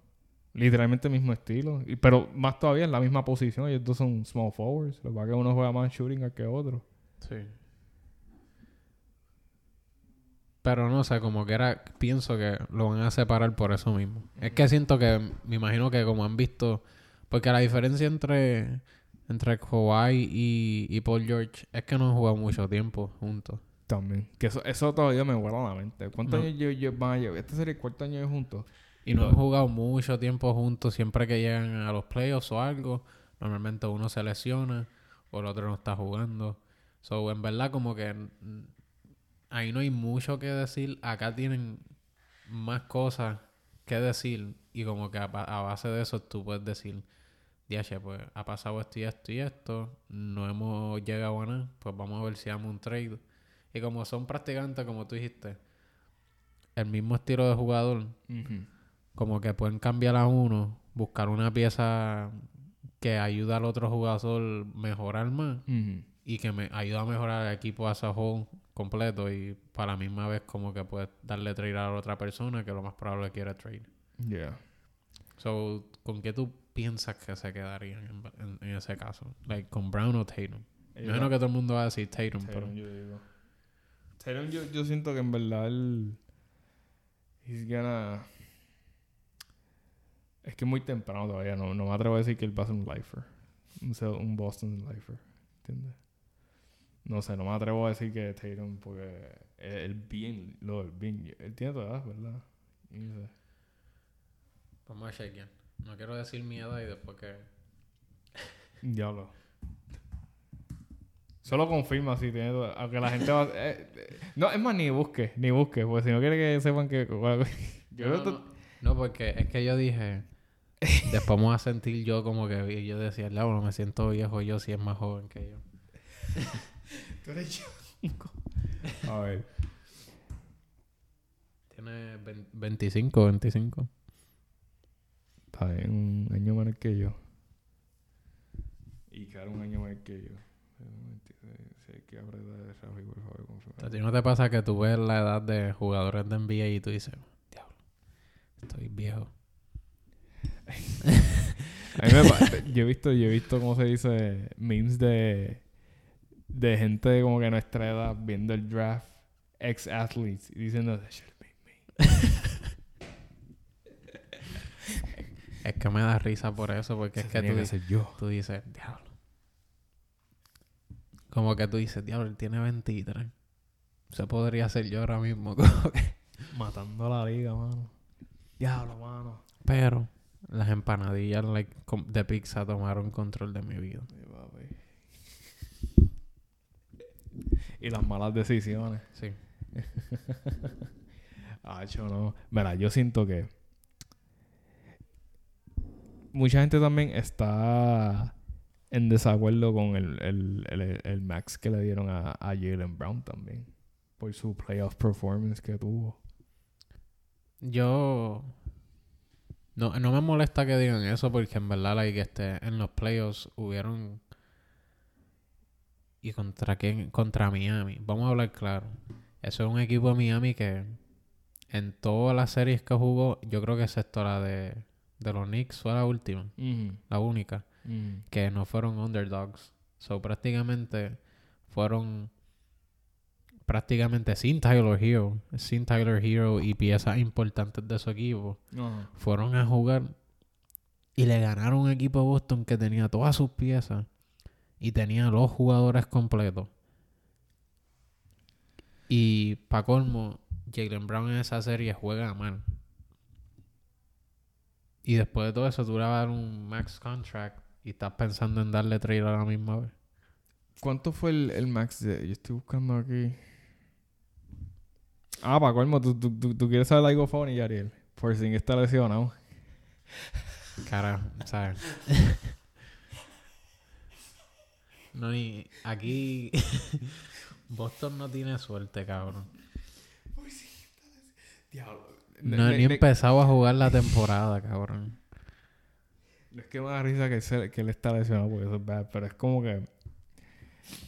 Literalmente el mismo estilo. Y, pero más todavía en la misma posición. Ellos dos son small forwards. Lo que pasa es que uno juega más shooting que otro. Sí. Pero no sé, como que era, pienso que lo van a separar por eso mismo. Es que siento que, me imagino que como han visto, porque la diferencia entre, entre Kawhi y, y Paul George es que no han jugado mucho tiempo juntos. También. Que eso, eso todavía me vuela a la mente. ¿Cuántos No. años lle- van a llevar? Este sería el cuarto año juntos. Y no han jugado mucho tiempo juntos. Siempre que llegan a los playoffs o algo, normalmente uno se lesiona o el otro no está jugando. So, en verdad, como que ahí no hay mucho que decir. Acá tienen más cosas que decir. Y como que a base de eso tú puedes decir, Diache, pues ha pasado esto y esto y esto. No hemos llegado a nada. Pues vamos a ver si damos un trade. Y como son practicantes, como tú dijiste, el mismo estilo de jugador, como que pueden cambiar a uno, buscar una pieza que ayuda al otro jugador mejorar más y que me ayuda a mejorar el equipo a whole completo y para la misma vez como que puedes darle trade a la otra persona que lo más probable quiere trade. Yeah. So, ¿con qué tú piensas que se quedarían en, en- en ese caso? Like, ¿Con Brown o Tatum? Me imagino que todo el mundo va a decir Tatum, pero... Yo digo. Tatum, yo, yo siento que en verdad él. He's gonna. Es que es muy temprano todavía. No, no me atrevo a decir que él va a ser un lifer. Un, Boston lifer. ¿Entiendes? No sé, no me atrevo a decir que Tatum porque él, él bien. Lo, él bien. Él tiene toda edad, ¿verdad? No sé. Vamos a chequear. No quiero decir mi edad y después que... Diablo. Solo confirma si tiene toda- Aunque la gente va. eh, eh, no, es más, ni busque, ni busque, porque si no quiere que sepan que. yo No, no, que no, no, porque es que yo dije... Después vamos a sentir yo como que... y Yo decía, no, me siento viejo yo si es más joven que yo. tú eres chico. A ver. Tiene vein- 25, 25. Está bien, un año menor que yo. Y claro, un año menor que yo. Si hay que apretar el Rafi, por favor, confirma. ¿A ti no te pasa que tú ves la edad de jugadores de NBA y tú dices, diablo, estoy viejo? A mí me yo he visto, yo he visto cómo se dice memes de de gente de como que nuestra edad viendo el draft ex athletes y diciendo that should me. Es que me da risa por eso, porque es que tú, di- ser yo. tú dices, diablo. Como que tú dices, diablo, él tiene 23. Eso podría ser yo ahora mismo. como que- Matando a la liga, mano. Diablo, mano. Pero las empanadillas like, de pizza tomaron control de mi vida. Y las malas decisiones. Sí. Hacho, no. Mira, yo siento que mucha gente también está en desacuerdo con el, el, el, el max que le dieron a, a Jalen Brown también. Por su playoff performance que tuvo. Yo... No, no me molesta que digan eso porque en verdad like, este, en los playoffs hubieron... ¿Y contra quién? Contra Miami. Vamos a hablar claro. Eso es un equipo de Miami que en todas las series que jugó, yo creo que excepto la de, de los Knicks fue la última, la única, que no fueron underdogs. So prácticamente fueron prácticamente sin Tyler Hero, sin Tyler Hero y piezas importantes de su equipo, fueron a jugar y le ganaron un equipo de Boston que tenía todas sus piezas y tenía los jugadores completos. Y para colmo, Jalen Brown en esa serie juega mal. Y después de todo eso, tú le vas a dar un max contract y estás pensando en darle trade a la misma vez. ¿Cuánto fue el, el max de.? Yo estoy buscando aquí. Ah, para colmo, tú, tú, tú, tú quieres saber algo funny, Ariel. Por si está lesionado. Cara, ¿sabes? no, ni aquí. Boston no tiene suerte, cabrón. Diablo. No he ni empezado a jugar la temporada, cabrón. Es que me da risa que, se- que él está lesionado porque eso es bad, pero es como que.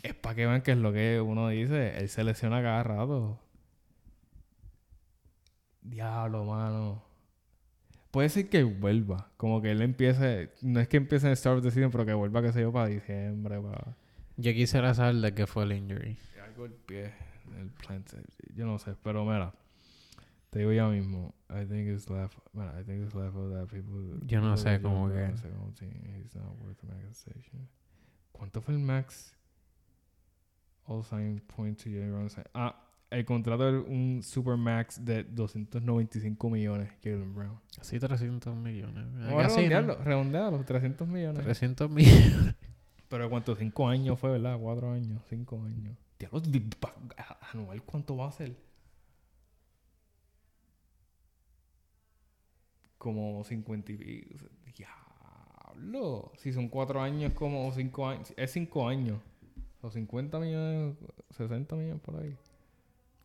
Es para que vean que es lo que uno dice. Él se lesiona cada rato. Diablo, mano. Puede ser que vuelva. Como que él empiece. No es que empiece en el start of the season, pero que vuelva, que sé yo, para diciembre. Para... Yo quisiera saber de qué fue el injury. Algo el pie. El plant. Yo no sé, pero mira. Te digo ya mismo. I think it's left. I think it's left of that people. Yo no sé, don't que- know, second team, he's not worth the. ¿Cuánto fue el max? All sign point to Jalen Brown. Ah, el contrato era un super max de 295 millones, Jalen Brown. Así 300 millones. Vamos a Casi, ¿no? redondearlo, redondearlo, 300 millones. 300 millones. Pero ¿cuánto? 5 años fue, ¿verdad? 4 años, 5 años. Diablo, anual, ¿cuánto va a ser? Como 50 y pico. Diablo. Si son 4 años, como 5 años. Es 5 años. O 50 millones, 60 millones por ahí.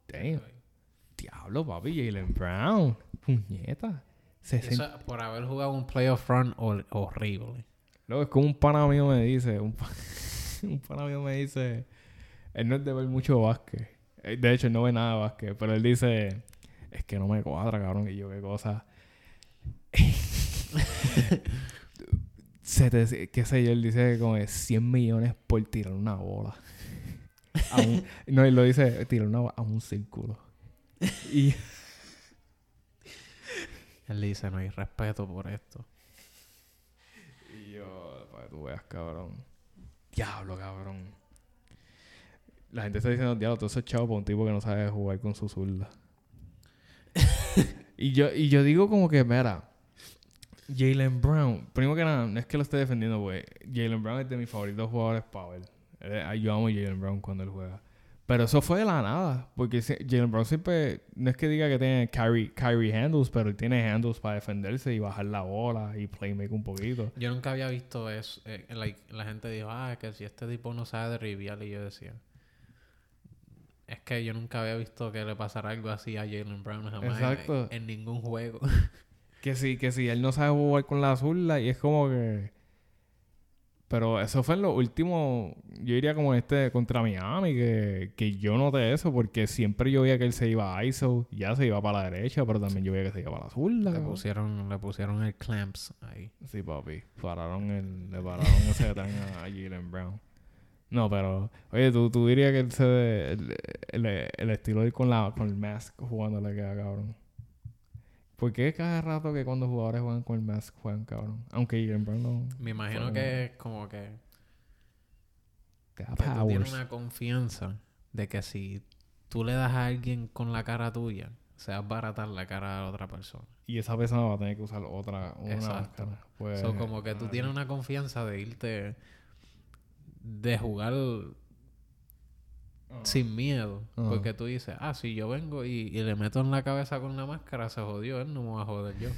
Damn. Diablo, papi. Jalen Brown. Puñeta. 60. Eso por haber jugado un playoff run hor- horrible. Luego es como un pana mío me dice, un, pa- un pana mío me dice, él no es de ver mucho básquet. Eh, De hecho, él no ve nada de básquet, pero él dice, es que no me cuadra, cabrón. Y yo, qué cosa. Se te- qué sé yo, él dice que como es 100 millones por tirar una bola. A un- no, él lo dice, tirar una bola a un círculo. Y Él dice, no hay respeto por esto. Y yo, para que tú veas, cabrón. Diablo, cabrón. La gente está diciendo, diablo, todo eso es chavo para un tipo que no sabe jugar con su zurda. y, yo, y yo digo como que, mira, Jalen Brown, primero que nada, no es que lo esté defendiendo, güey. Jalen Brown es de mis favoritos jugadores power. Eh, Yo amo a Jalen Brown cuando él juega. Pero eso fue de la nada. Porque Jalen Brown siempre, no es que diga que tiene carry, carry handles, pero él tiene handles para defenderse y bajar la bola y playmake un poquito. Yo nunca había visto eso. eh, like, la gente dijo, ah, que si este tipo no sabe derribar. Y yo decía, es que yo nunca había visto que le pasara algo así a Jalen Brown jamás en-. En, ningún juego. Que sí, que sí, él no sabe jugar con la zurda y es como que... Pero eso fue en lo último, yo diría como este contra Miami, que, que yo noté eso porque siempre yo veía que él se iba a ISO, ya se iba para la derecha, pero también yo veía que se iba para la zurda. le, pusieron, le pusieron el clamps ahí. Sí, papi, pararon el, le pararon ese tren a, Jalen Brown. No, pero, oye, ¿tú, tú dirías que él se, el, el, el estilo de ir con, la, con el mask jugando le queda cabrón. ¿Por qué cada rato que cuando jugadores juegan con el mask juegan cabrón? Aunque Jalen Brown no... Me imagino que es como que, Te da que tú tienes una confianza de que si tú le das a alguien con la cara tuya, se va a baratar la cara a la otra persona. Y esa persona va a tener que usar otra una Exacto. máscara. Pues, So, como que tú ah, tienes una confianza de irte de jugar ah. sin miedo. Ajá. Porque tú dices, ah, si yo vengo y, y le meto en la cabeza con la máscara, se jodió, él no me va a joder yo.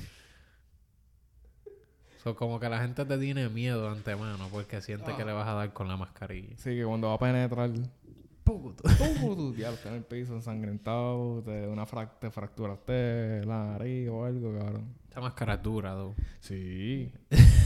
So, como que la gente te tiene miedo de antemano porque siente que Ah. le vas a dar con la mascarilla. Sí, que cuando va a penetrar... Puto. ¡pum! tu diablo, está en el piso ensangrentado, te, una frac- te fracturaste la nariz o algo, cabrón. Esta máscara es dura, though. Sí.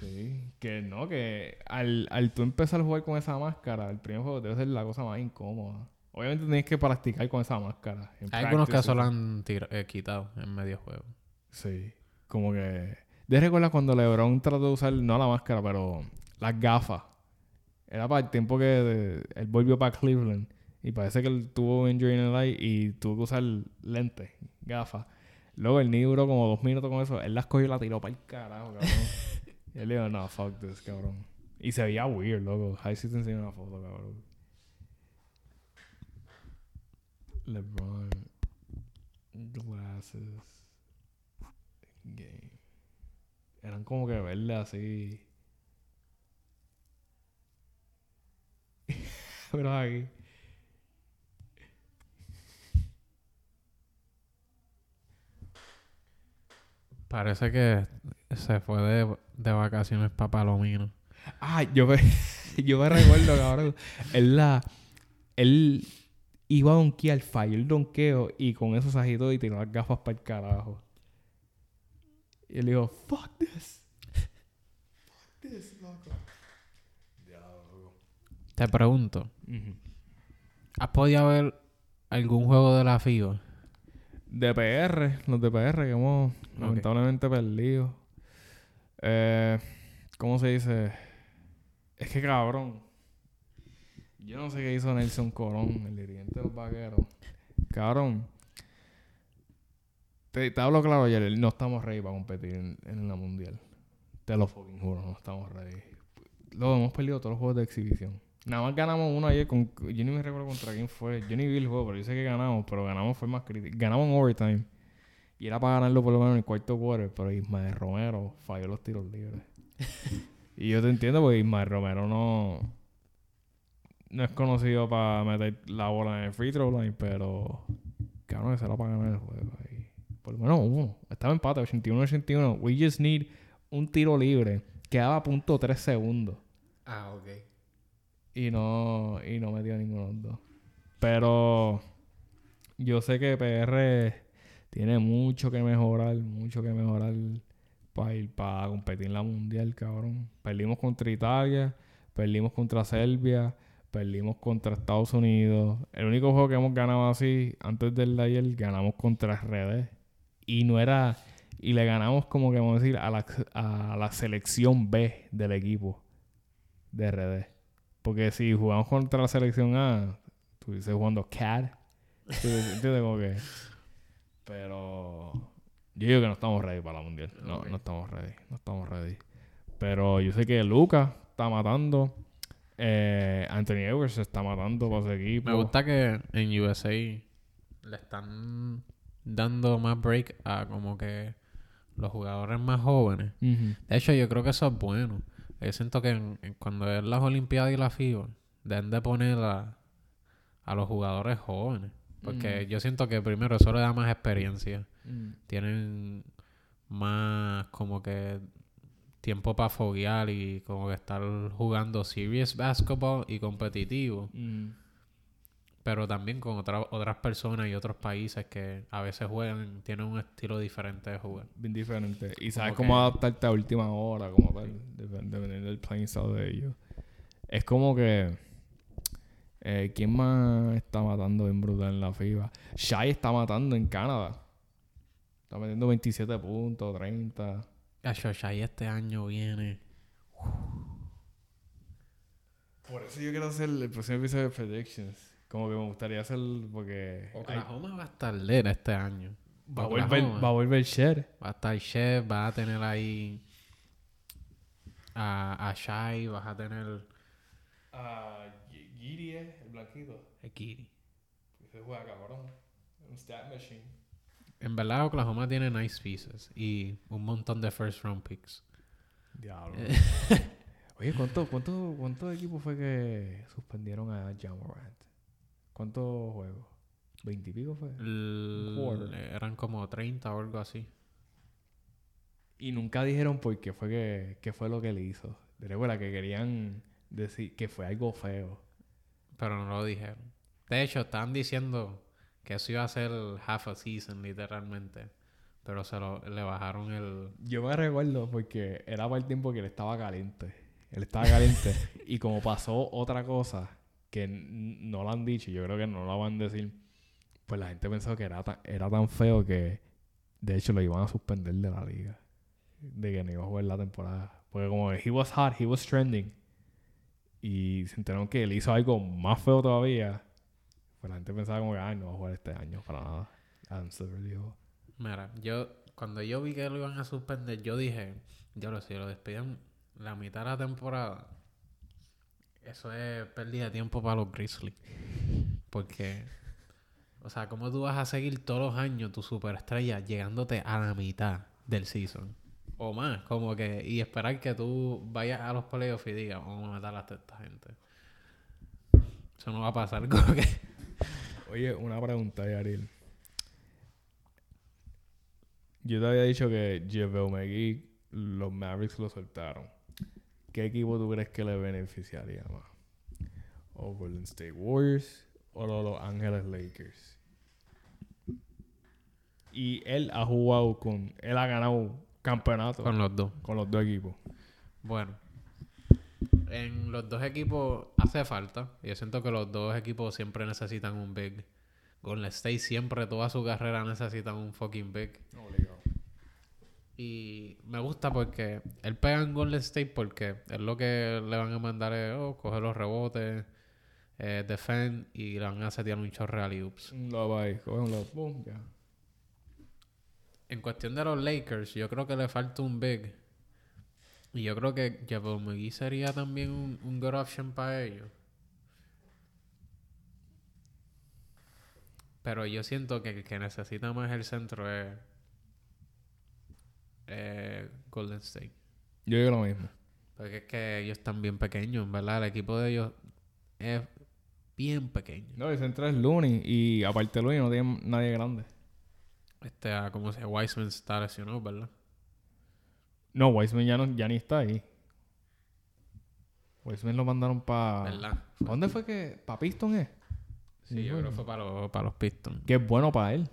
sí. Que no, que al, al tú empezar a jugar con esa máscara, el primer juego debe ser la cosa más incómoda. Obviamente tienes que practicar con esa máscara. en Hay algunos casos la han tira- eh, quitado en medio juego. Sí. Como que... ¿De recuerdas cuando LeBron trató de usar, no la máscara, pero las gafas? Era para el tiempo que de- él volvió para Cleveland. Y parece que él tuvo injury en el eye y tuvo que usar lentes, gafas. Luego el niño duró como dos minutos con eso. Él las cogió y la tiró para el carajo, cabrón. y él dijo, no, fuck this, cabrón. Y se veía weird, loco. Ahí sí te enseño una foto, cabrón. LeBron. Glasses. Game. Eran como que verle así. Pero aquí. Parece que se fue de, de vacaciones para Palomino. Ah, yo me, yo me recuerdo, cabrón. Él la. Él iba a donkear, falló el donqueo y con eso se agitó y tiró las gafas para el carajo. Y él dijo, fuck this. Fuck this, loco. Te pregunto. ¿has podido ver algún juego de la FIBA? De PR, los de PR que hemos lamentablemente perdido. Eh, ¿Cómo se dice? Es que cabrón. Yo no sé qué hizo Nelson Colón, el dirigente de los vaqueros. Cabrón. Te, hablo claro ayer, no estamos ready para competir en, en la mundial. Te lo fucking juro, no estamos ready. Luego hemos perdido todos los juegos de exhibición. Nada más ganamos uno ayer con... Yo ni me recuerdo contra quién fue. Yo ni vi el juego, pero yo sé que ganamos. Pero ganamos fue más crítico. Ganamos en overtime. Y era para ganarlo por lo menos en el cuarto quarter. Pero Ismael Romero falló los tiros libres. y yo te entiendo porque Ismael Romero no... No es conocido para meter la bola en el free throw line. Pero... Cabrón, ese era para ganar el juego ahí. Por lo menos uno. Estaba empate, 81-81. We just need un tiro libre. Quedaba a punto 3 segundos. Ah, ok. Y no, y no metió ninguno de los dos. Pero yo sé que PR tiene mucho que mejorar, mucho que mejorar para ir para competir en la mundial, cabrón. Perdimos contra Italia, perdimos contra Serbia, perdimos contra Estados Unidos. El único juego que hemos ganado así antes del de ayer, ganamos contra RD. Y no era. Y le ganamos, como que vamos a decir, a la, a la selección B del equipo de RD. Porque si jugamos contra la selección A, estuviese jugando CAD. ¿Entiendes? Como que. Pero. Yo digo que no estamos ready para la mundial. No, no estamos ready. No estamos ready. Pero yo sé que Lucas está matando. Eh, Anthony Edwards se está matando para su equipo. Me gusta que en USA le están dando más break a como que los jugadores más jóvenes. De hecho, yo creo que eso es bueno. Yo siento que en- en cuando es las Olimpiadas y la FIBA, deben de poner a, a los jugadores jóvenes. Porque Mm. yo siento que primero eso le da más experiencia. Mm. Tienen más como que tiempo para foguear y como que estar jugando serious basketball y competitivo. Mm. Pero también con otra- otras personas y otros países que a veces juegan, tienen un estilo diferente de jugar. Bien diferente. Y sabes Como cómo que- adaptarte a última hora, como tal. dep- Dependiendo del playing style de ellos. Es como que. Eh, ¿Quién más está matando en brutal en la FIBA? Shai está matando en Canadá. Está metiendo 27 puntos, 30. Ya, Shoshai este año viene. Por eso yo quiero hacer el próximo episodio de Predictions. Como que me gustaría hacer. Porque. hay- Oklahoma va a estar lera este año. va, a volver, va a volver Sher. Va a estar Chef, va a tener ahí a, a Shai, vas a tener A Giri, el blanquito. a Kiri. Se juega cabrón. Un stat machine. En verdad, Oklahoma tiene nice pieces y un montón de first round picks. Diablo. Oye, ¿cuántos cuánto, cuánto equipos fue que suspendieron a Jamorant? ¿Cuántos juegos? ¿Veintipico fue? L- eran como 30 o algo así. Y nunca dijeron por qué fue que, qué fue lo que le hizo. De recuerda que querían decir que fue algo feo. Pero no lo dijeron. De hecho, estaban diciendo que eso iba a ser half a season, literalmente. Pero se lo, le bajaron el... Yo me recuerdo porque era para el tiempo que él estaba caliente. Él estaba caliente. y como pasó otra cosa que no lo han dicho, yo creo que no lo van a decir, pues la gente pensó que era tan, era tan feo que de hecho lo iban a suspender de la liga. De que no iba a jugar la temporada. Porque como he was hot, he was trending. Y se enteraron que él hizo algo más feo todavía. Pues la gente pensaba como que, ay, no va a jugar este año para nada. Adam Silver dijo. Mira, yo... Cuando yo vi que lo iban a suspender, yo dije... Yo lo sé, lo despiden la mitad de la temporada. Eso es pérdida de tiempo para los Grizzlies. Porque... O sea, ¿cómo tú vas a seguir todos los años tu superestrella llegándote a la mitad del season? O más, como que... Y esperar que tú vayas a los playoffs y digas, vamos a matar a esta gente. Eso no va a pasar, como que... Oye, una pregunta, Yaril. Yo te había dicho que JaVale McGee, los Mavericks lo soltaron. ¿Qué equipo tú crees que le beneficiaría más? ¿O Golden State Warriors o los Los Ángeles Lakers? Y él ha jugado con... Él ha ganado campeonato Con con, los dos. los dos equipos. Bueno, en los dos equipos hace falta. Yo siento que los dos equipos siempre necesitan un big. Golden State siempre, toda su carrera necesitan un fucking big. Y me gusta porque él pega en Golden State porque es lo que le van a mandar es oh, coger los rebotes, eh, defend y le van a setear un chorro de alley-oops. Un lob ahí, coge un lob, boom, ya. En cuestión de los Lakers, yo creo que le falta un big. Y yo creo que McGee sería también un, un good option para ellos. Pero yo siento que el que necesita más el centro es eh, Golden State. Yo digo lo mismo. Porque es que ellos están bien pequeños, ¿verdad? El equipo de ellos es bien pequeño. No, el centro es Looney y aparte de Looney no tiene nadie grande. Este, como se Wiseman está lesionado, ¿verdad? No, Wiseman ya, no, ya ni está ahí. Wiseman lo mandaron para... ¿Verdad? ¿Dónde fue que...? ¿Para Piston es? Sí, yo creo que fue para los, para los Pistons. Que es bueno para él.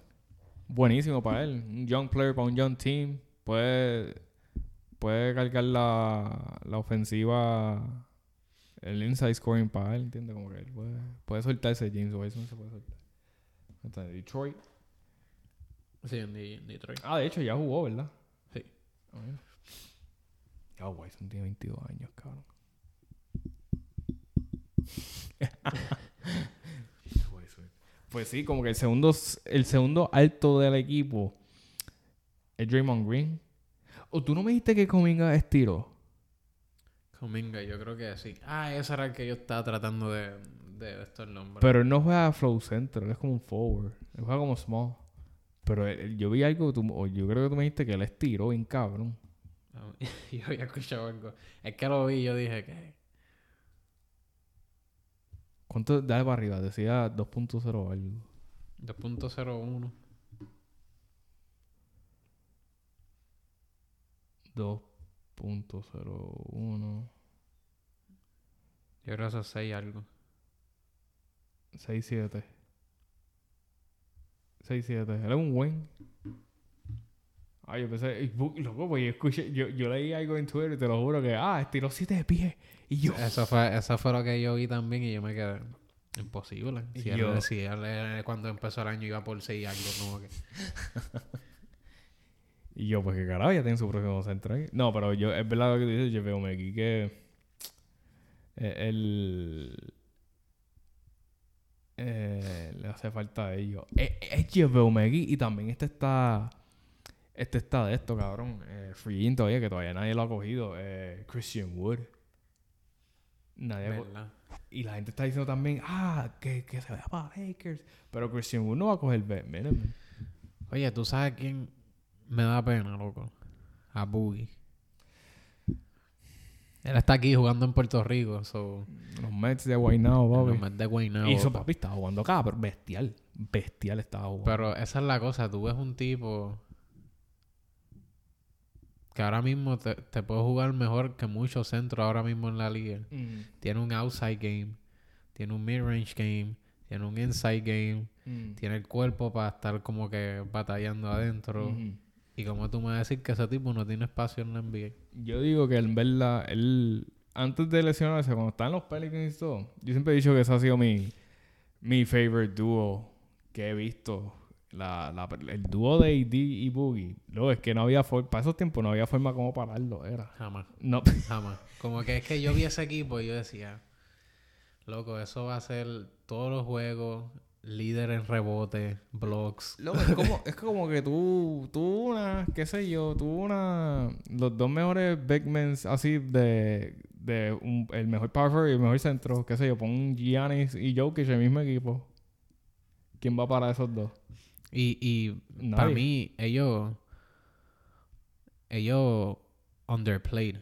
Buenísimo para él. Un young player para un young team. Puede puede cargar la, la ofensiva, el inside scoring para él, ¿entiendes? Como que él puede, puede soltarse, James Wilson se puede soltar. Está en Detroit. Sí, en Detroit. Ah, de hecho ya jugó, ¿verdad? Sí. Ah. Ya, Wilson tiene 22 años, cabrón. pues sí, como que el segundo, el segundo alto del equipo es Draymond Green. ¿O tú no me dijiste que Cominga estiró? Cominga, yo creo que sí. Ah, ese era el que yo estaba tratando de, de esto el nombre. Pero él no juega flow center, él es como un forward. Él juega como small. Pero él- él- yo vi algo, tú- yo creo que tú me dijiste que él estiró bien cabrón. Yo había escuchado algo. Es que lo vi y yo dije que... ¿Cuánto? Dale para arriba, decía 2.0 o algo. 2.01. 2.01 Yo creo que eso es 6 algo. 67 67 Él es un buen. Ah, yo pensé, y, loco, pues yo escuché, yo, yo leí algo en Twitter y te lo juro que, ah, estiró 7 de pie. Y yo, Eso fue, eso fue lo que yo vi también y yo me quedé... Imposible. Y Si, él, yo- si él, cuando empezó el año iba por 6 algo, como que... y yo, pues que carajo, ya tiene su próximo centro ahí. No, pero yo, es verdad lo que tú dices, yo veo aquí que eh, el. Eh, le hace falta a ellos. Eh, Es Jeff Megui y también este está. Este está de esto, cabrón. Eh, Free todavía, que todavía nadie lo ha cogido. Eh, Christian Wood. Nadie. Y la gente está diciendo también, ah, que, que se vaya para Lakers. Pero Christian Wood no va a coger minimum. Oye, ¿tú sabes quién me da pena, loco? A Boogie. Él está aquí jugando en Puerto Rico, so... Los Mets de Guaynabo, papi. los Mets de Guaynabo, y pa- papi, estaba jugando acá, pero bestial. Bestial estaba jugando. Pero esa es la cosa, tú ves un tipo que ahora mismo te, te puede jugar mejor que muchos centros ahora mismo en la liga. Mm, Tiene un outside game, tiene un mid-range game, tiene un inside game, mm, tiene el cuerpo para estar como que batallando adentro. ujú. Y como tú me vas a decir que ese tipo no tiene espacio en la NBA. Yo digo que en verdad, él, antes de lesionarse, cuando está en los Pelicans y todo, yo siempre he dicho que ese ha sido mi, mi favorite dúo que he visto. La, la- el dúo de AD y Boogie. Luego es que no había forma, para esos tiempos no había forma como pararlo, era. Jamás. No, Jamás. Como que es que yo vi ese equipo y yo decía, loco, eso va a ser todos los juegos, líder en rebote, blocks. Loco, es como, es como que tú, tú una, qué sé yo, tú una, los dos mejores men así de, de un- el mejor power y el mejor centro, qué sé yo, pon Giannis y Jokic en el mismo equipo. ¿Quién va para esos dos? Y, y Nadie. para mí, ellos, ellos underplayed.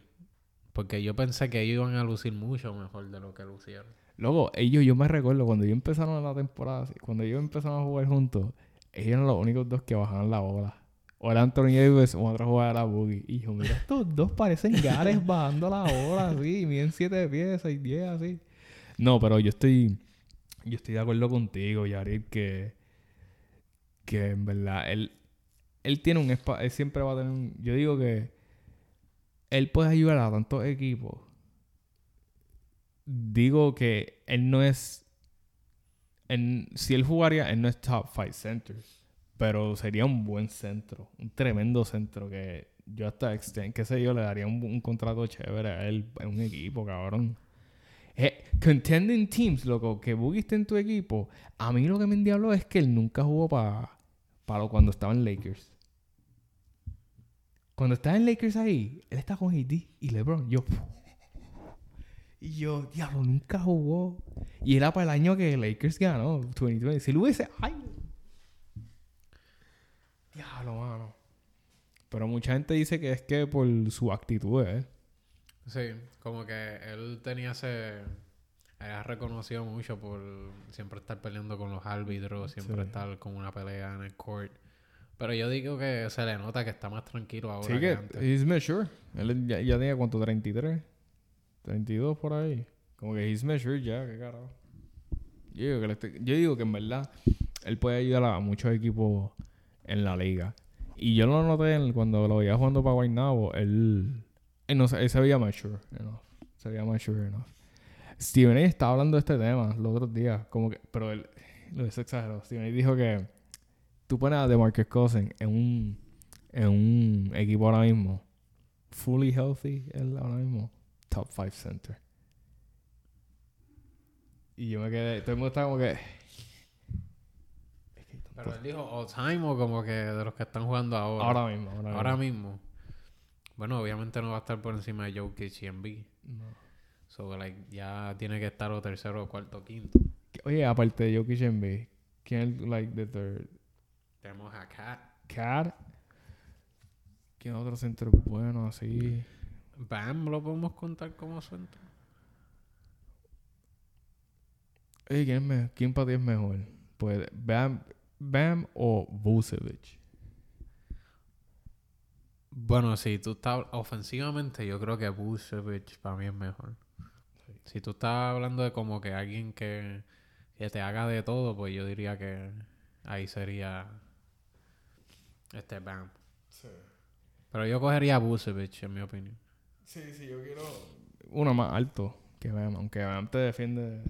Porque yo pensé que ellos iban a lucir mucho mejor de lo que lucieron. Luego, ellos, yo me recuerdo cuando ellos empezaron la temporada, cuando ellos empezaron a jugar juntos, ellos eran los únicos dos que bajaban la bola. O era Anthony Davis o otra jugada era Boogie. Y mira, estos dos parecen gares bajando la bola, así, miden 7 pies, 6, 10, así. No, pero yo estoy, yo estoy de acuerdo contigo, Yarir, que, que en verdad, él, él tiene un espacio, él siempre va a tener un, yo digo que él puede ayudar a tantos equipos digo que él no es. él- si él jugaría, él no es top 5 center. Pero sería un buen centro. Un tremendo centro que yo hasta extend, qué sé yo, le daría un, contrato chévere a él en un equipo, cabrón. Eh, contending teams, loco, que Boogie en tu equipo. A mí lo que me endiabló es que él nunca jugó para para cuando estaba en Lakers. Cuando estaba en Lakers ahí, él está con AD y LeBron. Yo, y yo, diablo, nunca jugó. Y era para el año que Lakers ganó, 2020. Si lo hubiese. ¡Ay! Diablo, mano. Pero mucha gente dice que es que por su actitud, ¿eh? Sí, como que él tenía ese... Era reconocido mucho por siempre estar peleando con los árbitros, siempre Sí. estar con una pelea en el court. Pero yo digo que se le nota que está más tranquilo ahora Sí que que, antes. he's mature. Él ya, ya tenía, ¿cuánto? 33. 32 por ahí. Como que he's mature ya, qué carajo. Yo digo que, estoy- yo digo que en verdad él puede ayudar a muchos equipos en la liga. Y yo lo noté cuando lo veía jugando para Guaynabo. Él, Él, no, él se veía mature enough. Se veía mature enough. Steven A. estaba hablando de este tema los otros días. Como que, pero él lo hizo exagerado. Steven A. dijo que tú pones a DeMarcus Cousins en un, en un equipo ahora mismo. Fully healthy, él ahora mismo. Top 5 center. Y yo me quedé. Todo el mundo estaba como que. Pero él dijo all time o como que de los que están jugando ahora. Ahora mismo. Ahora, Ahora mismo. mismo. Bueno, obviamente no va a estar por encima de Jokic y Embiid. No. So, like, ya tiene que estar o tercero, o cuarto, o quinto. Oye, aparte de Jokic Embiid, ¿quién es like the third? Tenemos a Cat. Cat. ¿Quién otro centro bueno así? Bam, lo podemos contar como centro. Oye, ¿quién, es me- quién para ti es mejor? Pues Bam, Bam o Vucevic. Bueno, si tú estás ofensivamente, yo creo que Vucevic para mí es mejor. Sí. Si tú estás hablando de como que alguien que, que te haga de todo, pues yo diría que ahí sería este Bam. Pero yo cogería a Vucevic, en mi opinión. Sí, sí, yo quiero uno más alto que Bam, aunque Bam te defiende,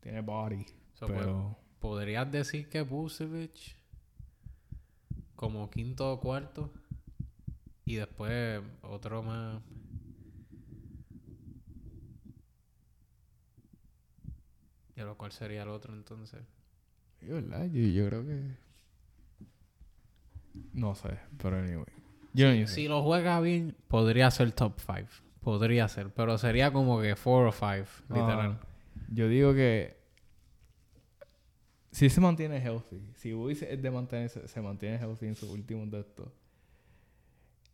tiene body, So, pues, pero ¿Podrías decir que Vucevic como quinto o cuarto? Y después otro más. ¿Y lo cual sería el otro entonces? Sí, ¿verdad? Yo, yo creo que no sé, pero anyway. Si lo juega bien, podría ser top 5. Podría ser, pero sería como que 4 o 5, literal. Yo digo que si se mantiene healthy, si Bowie es de mantenerse, se mantiene healthy en sus últimos de estos.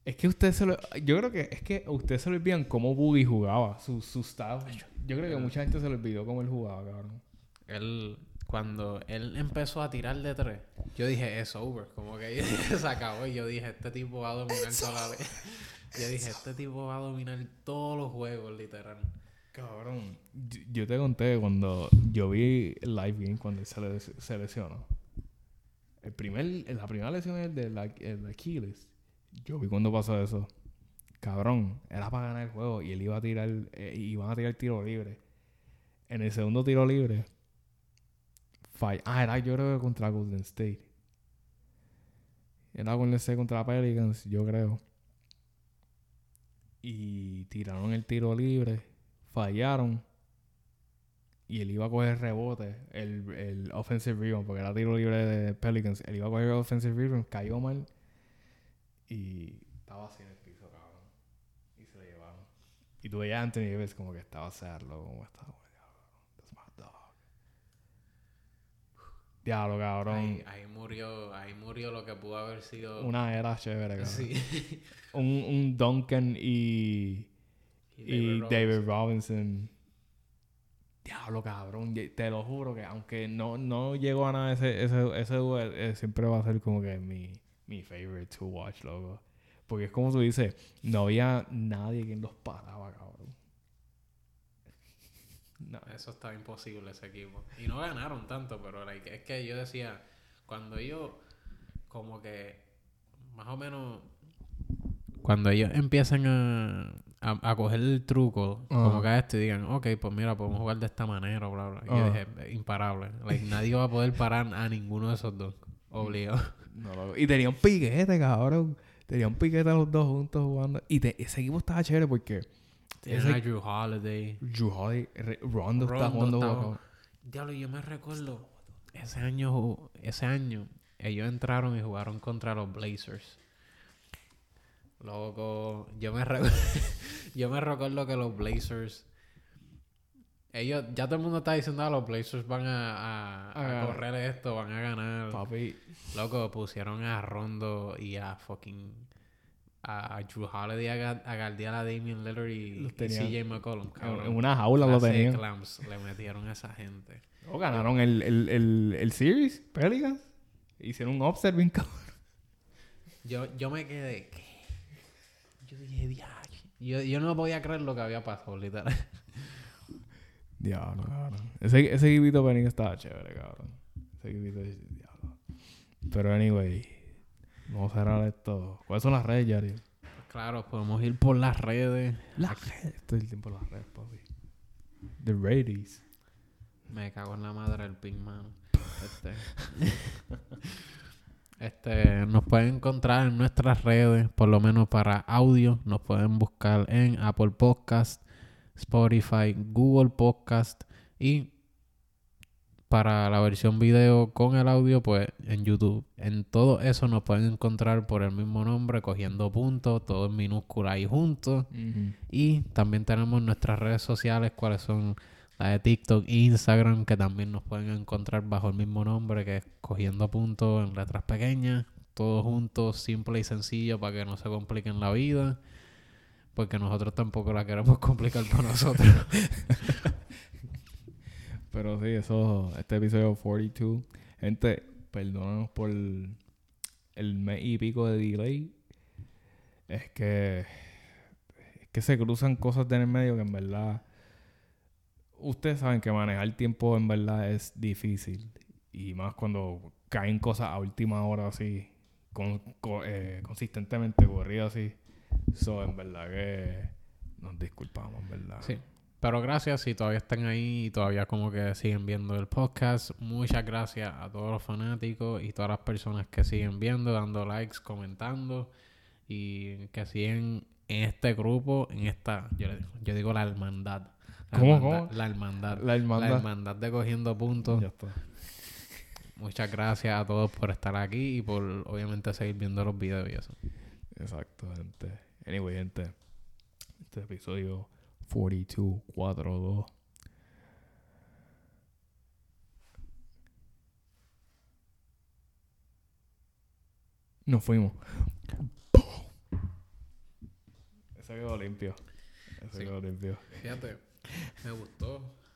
Es que usted se lo. Yo creo que es que a usted se le olvidan cómo Boogie jugaba, su, su style. Yo creo que mucha gente se le olvidó cómo él jugaba, cabrón. Él, cuando él empezó a tirar de tres, yo dije, es over. Como que se acabó. Y yo dije, este tipo va a dominar toda la vez. Yo dije, este tipo va a dominar todos los juegos, literal. Cabrón. Yo, te conté cuando yo vi el live game cuando él se, le- se lesionó. El primer, la primera lesión es de la, el de Achilles. Yo vi cuando pasó eso. Cabrón, era para ganar el juego y él iba a tirar, eh, iban a tirar tiro libre. En el segundo tiro libre, fall- Ah, era yo creo que contra Golden State. Era Golden State contra Pelicans, yo creo. Y tiraron el tiro libre, fallaron. Y él iba a coger rebote, el, el offensive rebound, porque era tiro libre de Pelicans. Él iba a coger offensive rebound, cayó mal. Y estaba así en el piso, cabrón. Y se lo llevaron. Y tú veías a Anthony Davis como que estaba loco, como estaba, como, diablo, that's my dog. Diablo, cabrón. Ahí, ahí murió, ahí murió lo que pudo haber sido. Una era chévere, cabrón. Sí. Un, un Duncan y, y David Robinson. Diablo, cabrón. Te lo juro que aunque no, no llegó a nada ese, ese, ese duel, eh, siempre va a ser como que mi, mi favorite to watch, loco. Porque es como tú dices, no había nadie quien los paraba, cabrón. No. Eso estaba imposible ese equipo. Y no ganaron tanto, pero like, es que yo decía, cuando ellos, como que, más o menos, cuando ellos empiezan a, a, a coger el truco, como que a esto y digan, ok, pues mira, podemos jugar de esta manera, bla, bla. Y yo dije, "Eh, imparable. Like, nadie va a poder parar a ninguno de esos dos. Obligado. No, loco. Y tenía un piquete, cabrón. Tenía un piquete los dos juntos jugando. Y te- ese equipo estaba chévere porque Tienen Ese- a Drew Holiday. Drew Holiday, Re- Rondo, está Rondo jugando estaba-. Diablo, yo me recuerdo ese año, ese año ellos entraron y jugaron contra los Blazers. Loco, yo me re- yo me recuerdo que los Blazers ellos ya todo el mundo está diciendo ah, los Blazers van a, a- A a ganar. correr esto, van a ganar. Papi, Loco, pusieron a Rondo y a fucking a Drew Holiday a, a a Damian Lillard y, y CJ McCollum. cabrón. en una jaula lo tenían. le metieron a esa gente. O ganaron el, el, el, el series, Pelicans. Hicieron un upset bien cabrón. Yo, yo me quedé. ¿qué? Yo dije, yo, yo no podía creer lo que había pasado, literal. Diablo, cabrón. Ese, ese equipito Pelicans estaba chévere, cabrón. Ese equipito, diablo. Pero anyway, vamos a cerrar esto. ¿Cuáles son las redes, Yari? Claro, podemos ir por las redes. Las redes. Todo el tiempo las redes, papi. The Radies. Me cago en la madre del pin, mano. Este. este, nos pueden encontrar en nuestras redes, por lo menos para audio. Nos pueden buscar en Apple Podcast, Spotify, Google Podcast y para la versión video con el audio, pues en YouTube. En todo eso nos pueden encontrar por el mismo nombre, cogiendo puntos, todo en minúscula ahí juntos. Y también tenemos nuestras redes sociales, cuáles son la de TikTok e Instagram, que también nos pueden encontrar bajo el mismo nombre, que es cogiendo puntos en letras pequeñas. Todo junto, simple y sencillo, para que no se compliquen la vida. Porque nosotros tampoco la queremos complicar para nosotros. Pero sí, eso, este episodio 42. Gente, perdónanos por el mes y pico de delay. Es que, es que se cruzan cosas en el medio que en verdad. Ustedes saben que manejar tiempo en verdad es difícil. Y más cuando caen cosas a última hora así, eh, consistentemente corridas así. Eso en verdad que nos disculpamos, en verdad. Sí. Pero gracias si todavía están ahí y todavía como que siguen viendo el podcast. Muchas gracias a todos los fanáticos y todas las personas que siguen viendo, dando likes, comentando y que siguen en este grupo, en esta, yo, yo digo la hermandad. La ¿Cómo, hermandad, cómo? La hermandad. La hermandad. La hermandad de cogiendo puntos. Ya está. Muchas gracias a todos por estar aquí y por obviamente seguir viendo los videos y eso. Exacto, gente. Anyway, gente. Este episodio 42, 4, 2. Nos fuimos. Eso quedó limpio. Eso Sí. quedó limpio. Fíjate, me gustó.